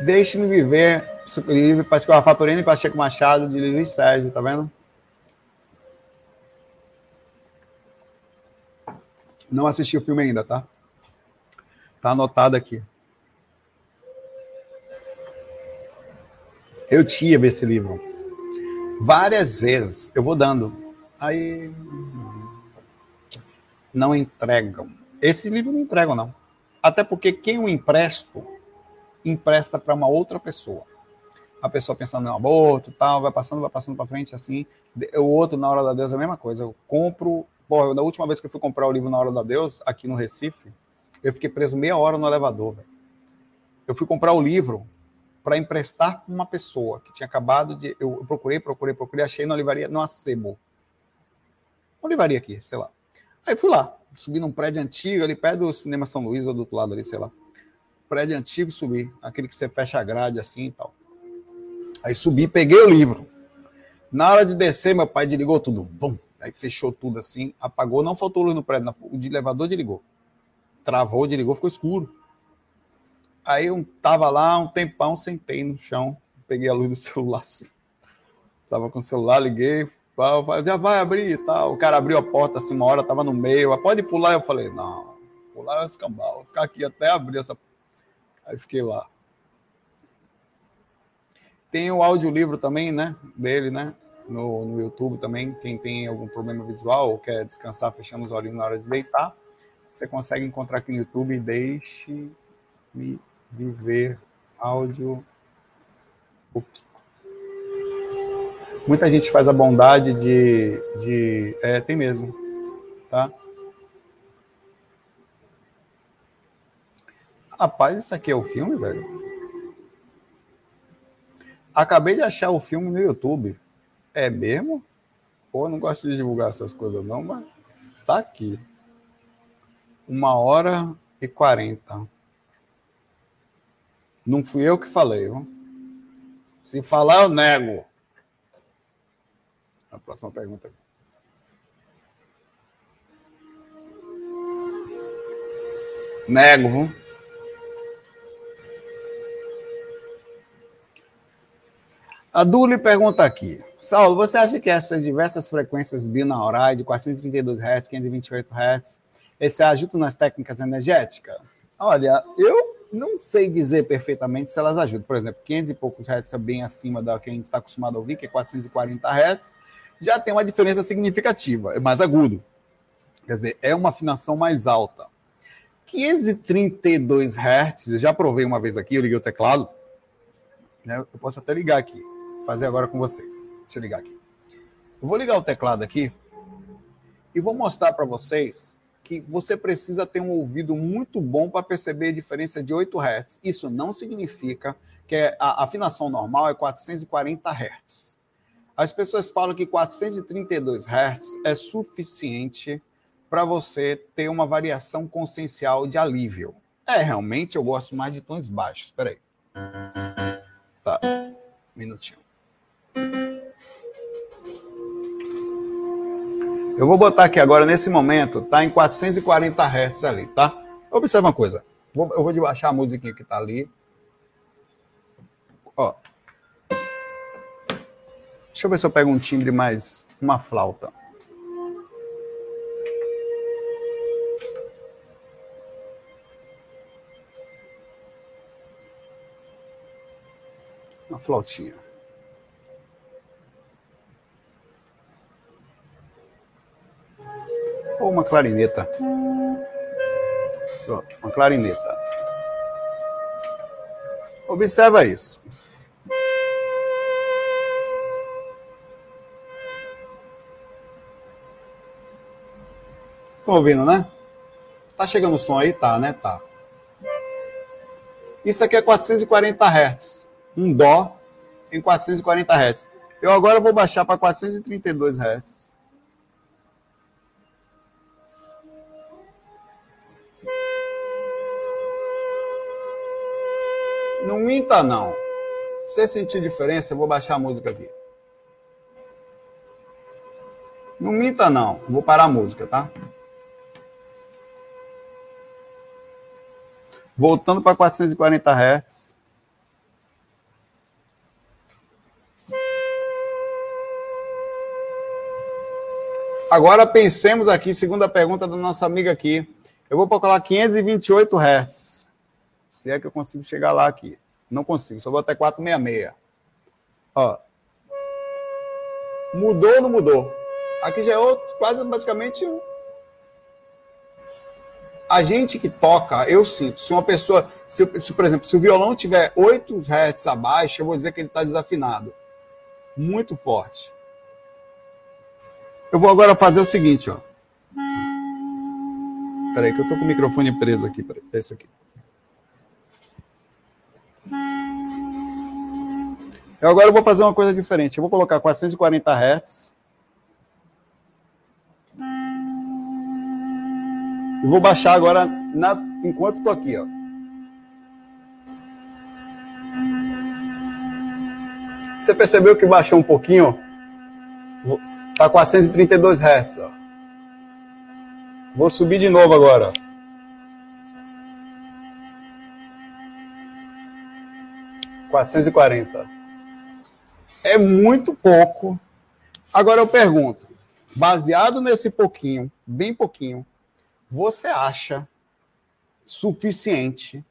B: Deixe-me viver, livro Pascoal por Irene Pacheco Machado, de Luiz Sérgio, tá vendo? Não assisti o filme ainda, tá? Está anotado aqui. Eu tinha esse livro. Várias vezes. Eu vou dando. Aí. Não entregam. Esse livro não entregam, não. Até porque quem o empresto, empresta para uma outra pessoa. A pessoa pensando no aborto tal, vai passando, vai passando para frente assim. O outro, na hora da Deus, é a mesma coisa. Eu compro. Pô, da última vez que eu fui comprar o livro na hora da Deus, aqui no Recife, eu fiquei preso meia hora no elevador. Véio. Eu fui comprar o livro para emprestar para uma pessoa que tinha acabado de. Eu procurei, procurei, procurei, achei na livraria, no Acebo. Uma livraria aqui, sei lá. Aí fui lá, subi num prédio antigo, ali perto do Cinema São Luís, ou do outro lado ali, sei lá. Prédio antigo, subi. Aquele que você fecha a grade assim e tal. Aí subi, peguei o livro. Na hora de descer, meu pai desligou tudo. Bum! Aí fechou tudo assim, apagou. Não faltou luz no prédio, o elevador desligou travou, desligou, ficou escuro. Aí eu tava lá um tempão, sentei no chão, peguei a luz do celular assim. Tava com o celular, liguei, já vai abrir e tal. O cara abriu a porta assim, uma hora, tava no meio, pode pular. Eu falei, não, pular é escambau, vou ficar aqui até abrir essa. Aí fiquei lá. Tem o audiolivro também, né? Dele, né? No, no YouTube também. Quem tem algum problema visual ou quer descansar fechando os olhinhos na hora de deitar você consegue encontrar aqui no YouTube. Deixe-me viver áudio. Muita gente faz a bondade de. de é, tem mesmo. Tá? Rapaz, isso aqui é o filme, velho? Acabei de achar o filme no YouTube. É mesmo? Pô, não gosto de divulgar essas coisas, não, mas tá aqui. Uma hora e quarenta. Não fui eu que falei, viu? Se falar, eu nego. A próxima pergunta. Nego, viu? A Duli pergunta aqui. Saulo, você acha que essas diversas frequências binaurais de 432 Hz, 528 Hz esse ajuda nas técnicas energéticas? Olha, eu não sei dizer perfeitamente se elas ajudam. Por exemplo, 500 e poucos hertz é bem acima da que a gente está acostumado a ouvir, que é 440 hertz, já tem uma diferença significativa, é mais agudo. Quer dizer, é uma afinação mais alta. 532 hertz, eu já provei uma vez aqui, eu liguei o teclado. Né? Eu posso até ligar aqui, fazer agora com vocês. Deixa eu ligar aqui. Eu vou ligar o teclado aqui e vou mostrar para vocês que você precisa ter um ouvido muito bom para perceber a diferença de 8 Hz. Isso não significa que é, a afinação normal é 440 Hz. As pessoas falam que 432 Hz é suficiente para você ter uma variação consciencial de alívio. É, realmente eu gosto mais de tons baixos. Espera aí. Tá. Minutinho. Eu vou botar aqui agora, nesse momento, tá em 440 Hz ali, tá? Observa uma coisa. Eu vou baixar a musiquinha que tá ali. Ó. Deixa eu ver se eu pego um timbre mais. Uma flauta. Uma flautinha. Ou uma clarineta. Pronto, uma clarineta. Observa isso. Estão ouvindo, né? Tá chegando o som aí? Tá, né? Tá. Isso aqui é 440 Hz. Um Dó em 440 Hz. Eu agora vou baixar para 432 Hz. Não minta, não. Se sentir diferença, eu vou baixar a música aqui. Não minta, não. Vou parar a música, tá? Voltando para 440 Hz. Agora pensemos aqui, segunda pergunta da nossa amiga aqui. Eu vou colocar 528 Hz. Se é que eu consigo chegar lá aqui. Não consigo, só vou até 466. Ó. Mudou ou não mudou? Aqui já é outro, quase basicamente um, a gente que toca, eu sinto, se uma pessoa, se, se por exemplo, se o violão tiver 8 Hz abaixo, eu vou dizer que ele está desafinado. Muito forte. Eu vou agora fazer o seguinte, ó. Peraí, que eu tô com o microfone preso aqui. Peraí, esse aqui. Eu agora vou fazer uma coisa diferente. Eu vou colocar 440 Hz. E vou baixar agora na, enquanto estou aqui, ó. Você percebeu que baixou um pouquinho? Tá 432 Hz, ó. Vou subir de novo agora. Quatrocentos e quarenta. É muito pouco. Agora eu pergunto, baseado nesse pouquinho, bem pouquinho, você acha suficiente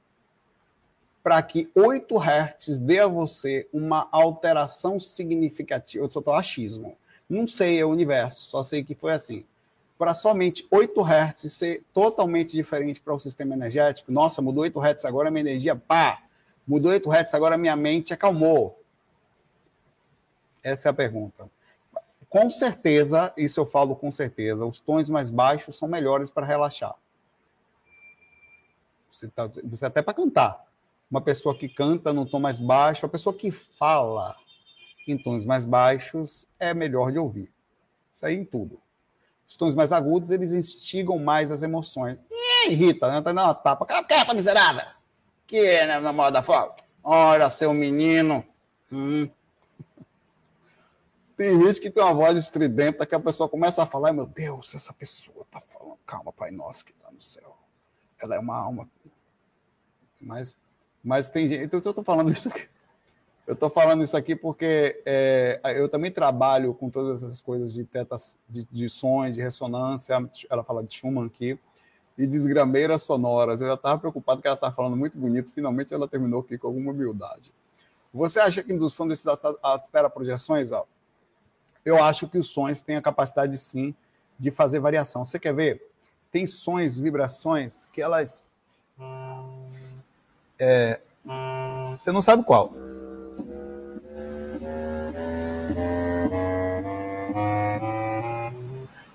B: para que 8 Hz dê a você uma alteração significativa? Eu só estou achismo. Não sei, é o universo, só sei que foi assim. Para somente 8 Hz ser totalmente diferente para o sistema energético, nossa, mudou 8 Hz agora minha energia, pá! Mudou 8 Hz agora minha mente acalmou. Essa é a pergunta com certeza, isso eu falo com certeza, os tons mais baixos são melhores para relaxar. Você, tá, você até para cantar. Uma pessoa que canta no tom mais baixo, a pessoa que fala em tons mais baixos é melhor de ouvir. Isso aí em tudo. Os tons mais agudos, eles instigam mais as emoções. E irrita, né? Tá uma tapa. Cala a miserável! Que é, né, na moda fogo? Olha, seu menino. Hum. Tem gente que tem uma voz estridente, que a pessoa começa a falar, meu Deus, essa pessoa está falando, calma, Pai Nosso que está no céu. Ela é uma alma. Mas, mas tem gente. Então, eu estou falando isso aqui. Eu estou falando isso aqui porque é, eu também trabalho com todas essas coisas de tetas, de, de sons, de ressonância. Ela fala de Schumann aqui e desgrameiras sonoras. Eu já estava preocupado que ela estava falando muito bonito. Finalmente ela terminou aqui com alguma humildade. Você acha que a indução desses projeções, ó, eu acho que os sons têm a capacidade, sim, de fazer variação. Você quer ver? Tem sons, vibrações que elas. É, você não sabe qual.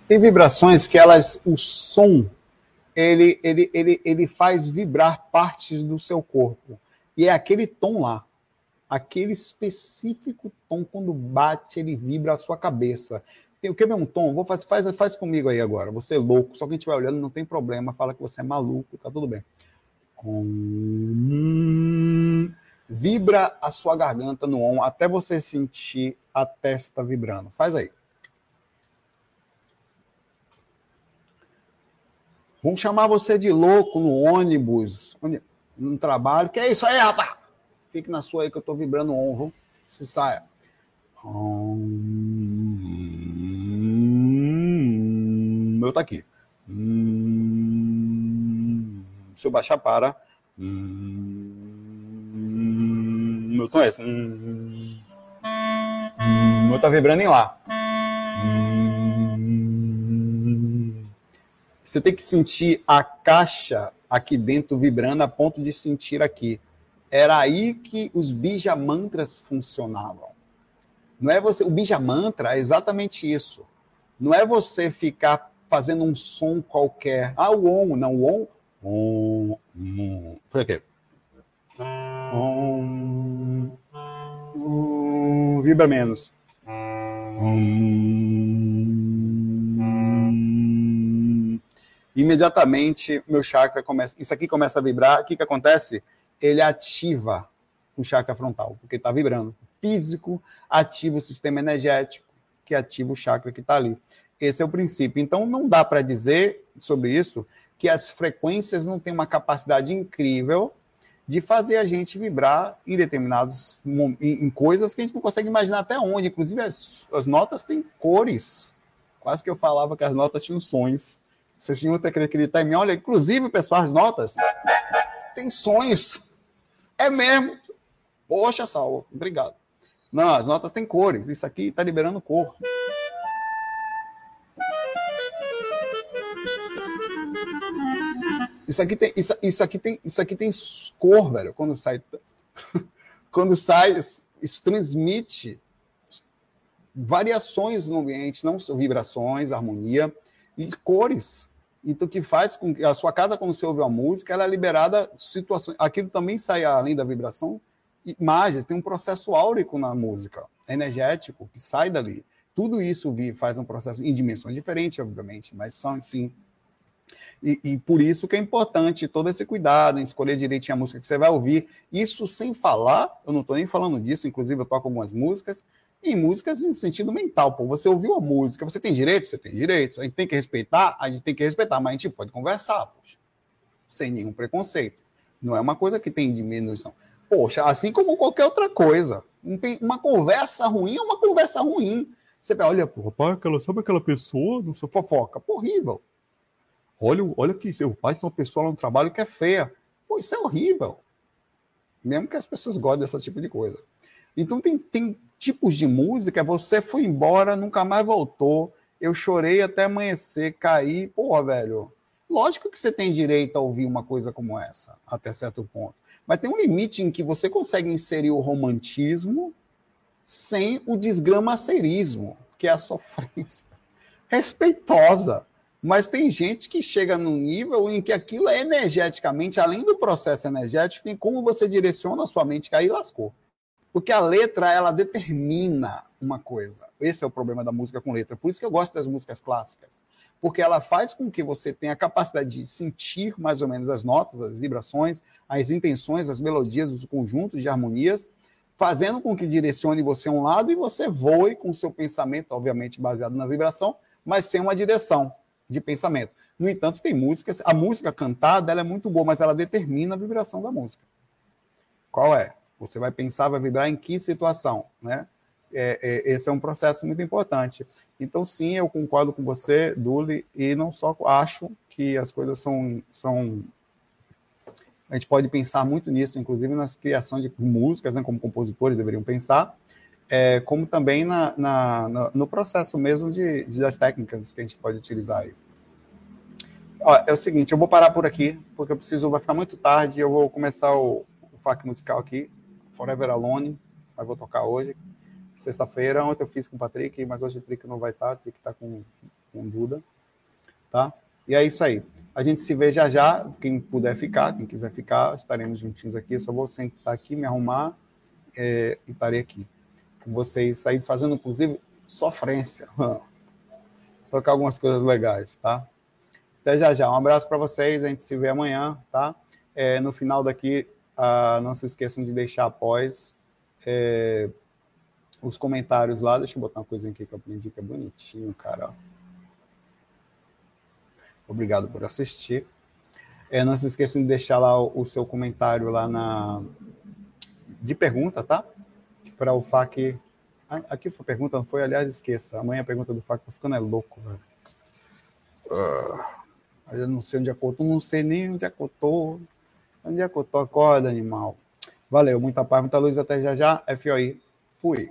B: Tem vibrações que elas, o som, ele, ele, ele, ele faz vibrar partes do seu corpo. E é aquele tom lá aquele específico tom, quando bate, ele vibra a sua cabeça. Tem, quer ver um tom? Vou fazer, faz, faz comigo aí agora. Você é louco, só quem estiver olhando não tem problema, fala que você é maluco, tá tudo bem. Hum, Vibra a sua garganta no on até você sentir a testa vibrando. Faz aí. Vão chamar você de louco no ônibus, no trabalho. Que é isso aí, rapaz? Fique na sua aí que eu tô vibrando on, Se saia. Hum, meu tá aqui. Hum, se eu baixar para. Hum, meu tom é esse. Hum, meu tá vibrando em lá. Você tem que sentir a caixa aqui dentro vibrando a ponto de sentir aqui. Era aí que os bija mantras funcionavam. Não é você, o bija mantra é exatamente isso. Não é você ficar fazendo um som qualquer. Ah, o on, não, o on. on, on. Foi aqui. On, on, vibra menos. imediatamente meu chakra começa. Isso aqui começa a vibrar. O que, que acontece? Ele ativa o chakra frontal, porque está vibrando. Físico ativa o sistema energético, que ativa o chakra que está ali. Esse é o princípio. Então, não dá para dizer sobre isso que as frequências não têm uma capacidade incrível de fazer a gente vibrar em determinados em, em coisas que a gente não consegue imaginar até onde. Inclusive, as, as notas têm cores. Quase que eu falava que as notas tinham sonhos. Vocês tinham que acreditar em mim. Olha, inclusive, pessoal, as notas têm sonhos. É mesmo. Poxa, Salvo, obrigado. Não, as notas têm cores. Isso aqui está liberando cor. Isso aqui tem, isso, isso aqui tem, isso aqui tem cor, velho. Quando sai, quando sai, isso transmite variações no ambiente, não vibrações, harmonia e cores. Então, que faz com que a sua casa, quando você ouve a música, ela é liberada situações. Aquilo também sai além da vibração, imagens, tem um processo áurico na música, energético, que sai dali. Tudo isso faz um processo em dimensões diferentes, obviamente, mas são, sim. E, e, por isso que é importante todo esse cuidado em escolher direitinho a música que você vai ouvir. Isso sem falar, eu não estou nem falando disso, inclusive eu toco algumas músicas, em músicas em sentido mental. Pô, você ouviu a música, você tem direito? Você tem direito. A gente tem que respeitar? A gente tem que respeitar, mas a gente pode conversar, poxa, sem nenhum preconceito. Não é uma coisa que tem diminuição. Poxa, assim como qualquer outra coisa. Uma conversa ruim é uma conversa ruim. Você olha, pô, rapaz, aquela, sabe aquela pessoa, não sou fofoca? Pô, horrível. Olha, olha que seu pai tem uma pessoa lá no trabalho que é feia. Pô, isso é horrível. Mesmo que as pessoas gostem desse tipo de coisa. Então tem, tem tipos de música, você foi embora, nunca mais voltou. Eu chorei até amanhecer, caí. Porra, velho. Lógico que você tem direito a ouvir uma coisa como essa, até certo ponto. Mas tem um limite em que você consegue inserir o romantismo sem o desgramacerismo, que é a sofrência respeitosa. Mas tem gente que chega num nível em que aquilo é energeticamente, além do processo energético, tem como você direciona a sua mente que aí lascou. Porque a letra, ela determina uma coisa. Esse é o problema da música com letra. Por isso que eu gosto das músicas clássicas. Porque ela faz com que você tenha a capacidade de sentir mais ou menos as notas, as vibrações, as intenções, as melodias, os conjuntos de harmonias, fazendo com que direcione você a um lado e você voe com seu pensamento, obviamente baseado na vibração, mas sem uma direção de pensamento. No entanto, tem músicas, a música cantada ela é muito boa, mas ela determina a vibração da música. Qual é? Você vai pensar, vai vibrar em que situação, né? É, é, esse é um processo muito importante. Então, sim, eu concordo com você, Duli, e não só acho que as coisas são, são. A gente pode pensar muito nisso, inclusive nas criações de músicas, né, como compositores deveriam pensar, é, como também na, na, na, no processo mesmo de, de, das técnicas que a gente pode utilizar aí. Ó, é o seguinte, eu vou parar por aqui, porque eu preciso, vai ficar muito tarde, eu vou começar o, o FAQ musical aqui. Forever Alone, mas vou tocar hoje. Sexta-feira, ontem eu fiz com o Patrick, mas hoje o Patrick não vai estar, o Patrick está com, com Duda. Tá? E é isso aí. A gente se vê já já. Quem puder ficar, quem quiser ficar, estaremos juntinhos aqui. Eu só vou sentar aqui, me arrumar é, e estarei aqui. Com vocês aí fazendo, inclusive, sofrência. Tocar algumas coisas legais, tá? Até já já. Um abraço para vocês. A gente se vê amanhã, tá? É, no final daqui Ah, não se esqueçam de deixar após é, os comentários lá. Deixa eu botar uma coisa aqui que eu aprendi que é bonitinho, cara. Obrigado por assistir. É, não se esqueçam de deixar lá o, o seu comentário lá na de pergunta, tá? Para o. Ah, aqui foi pergunta, não foi? Aliás, esqueça. Amanhã a pergunta do FAQ tá ficando é louco, velho. Uh, eu não sei onde é eu tô, não sei nem onde é eu tô. Onde é que eu tô? Acorda, animal. Valeu, muita paz, muita luz. Até já já. FOI. Fui.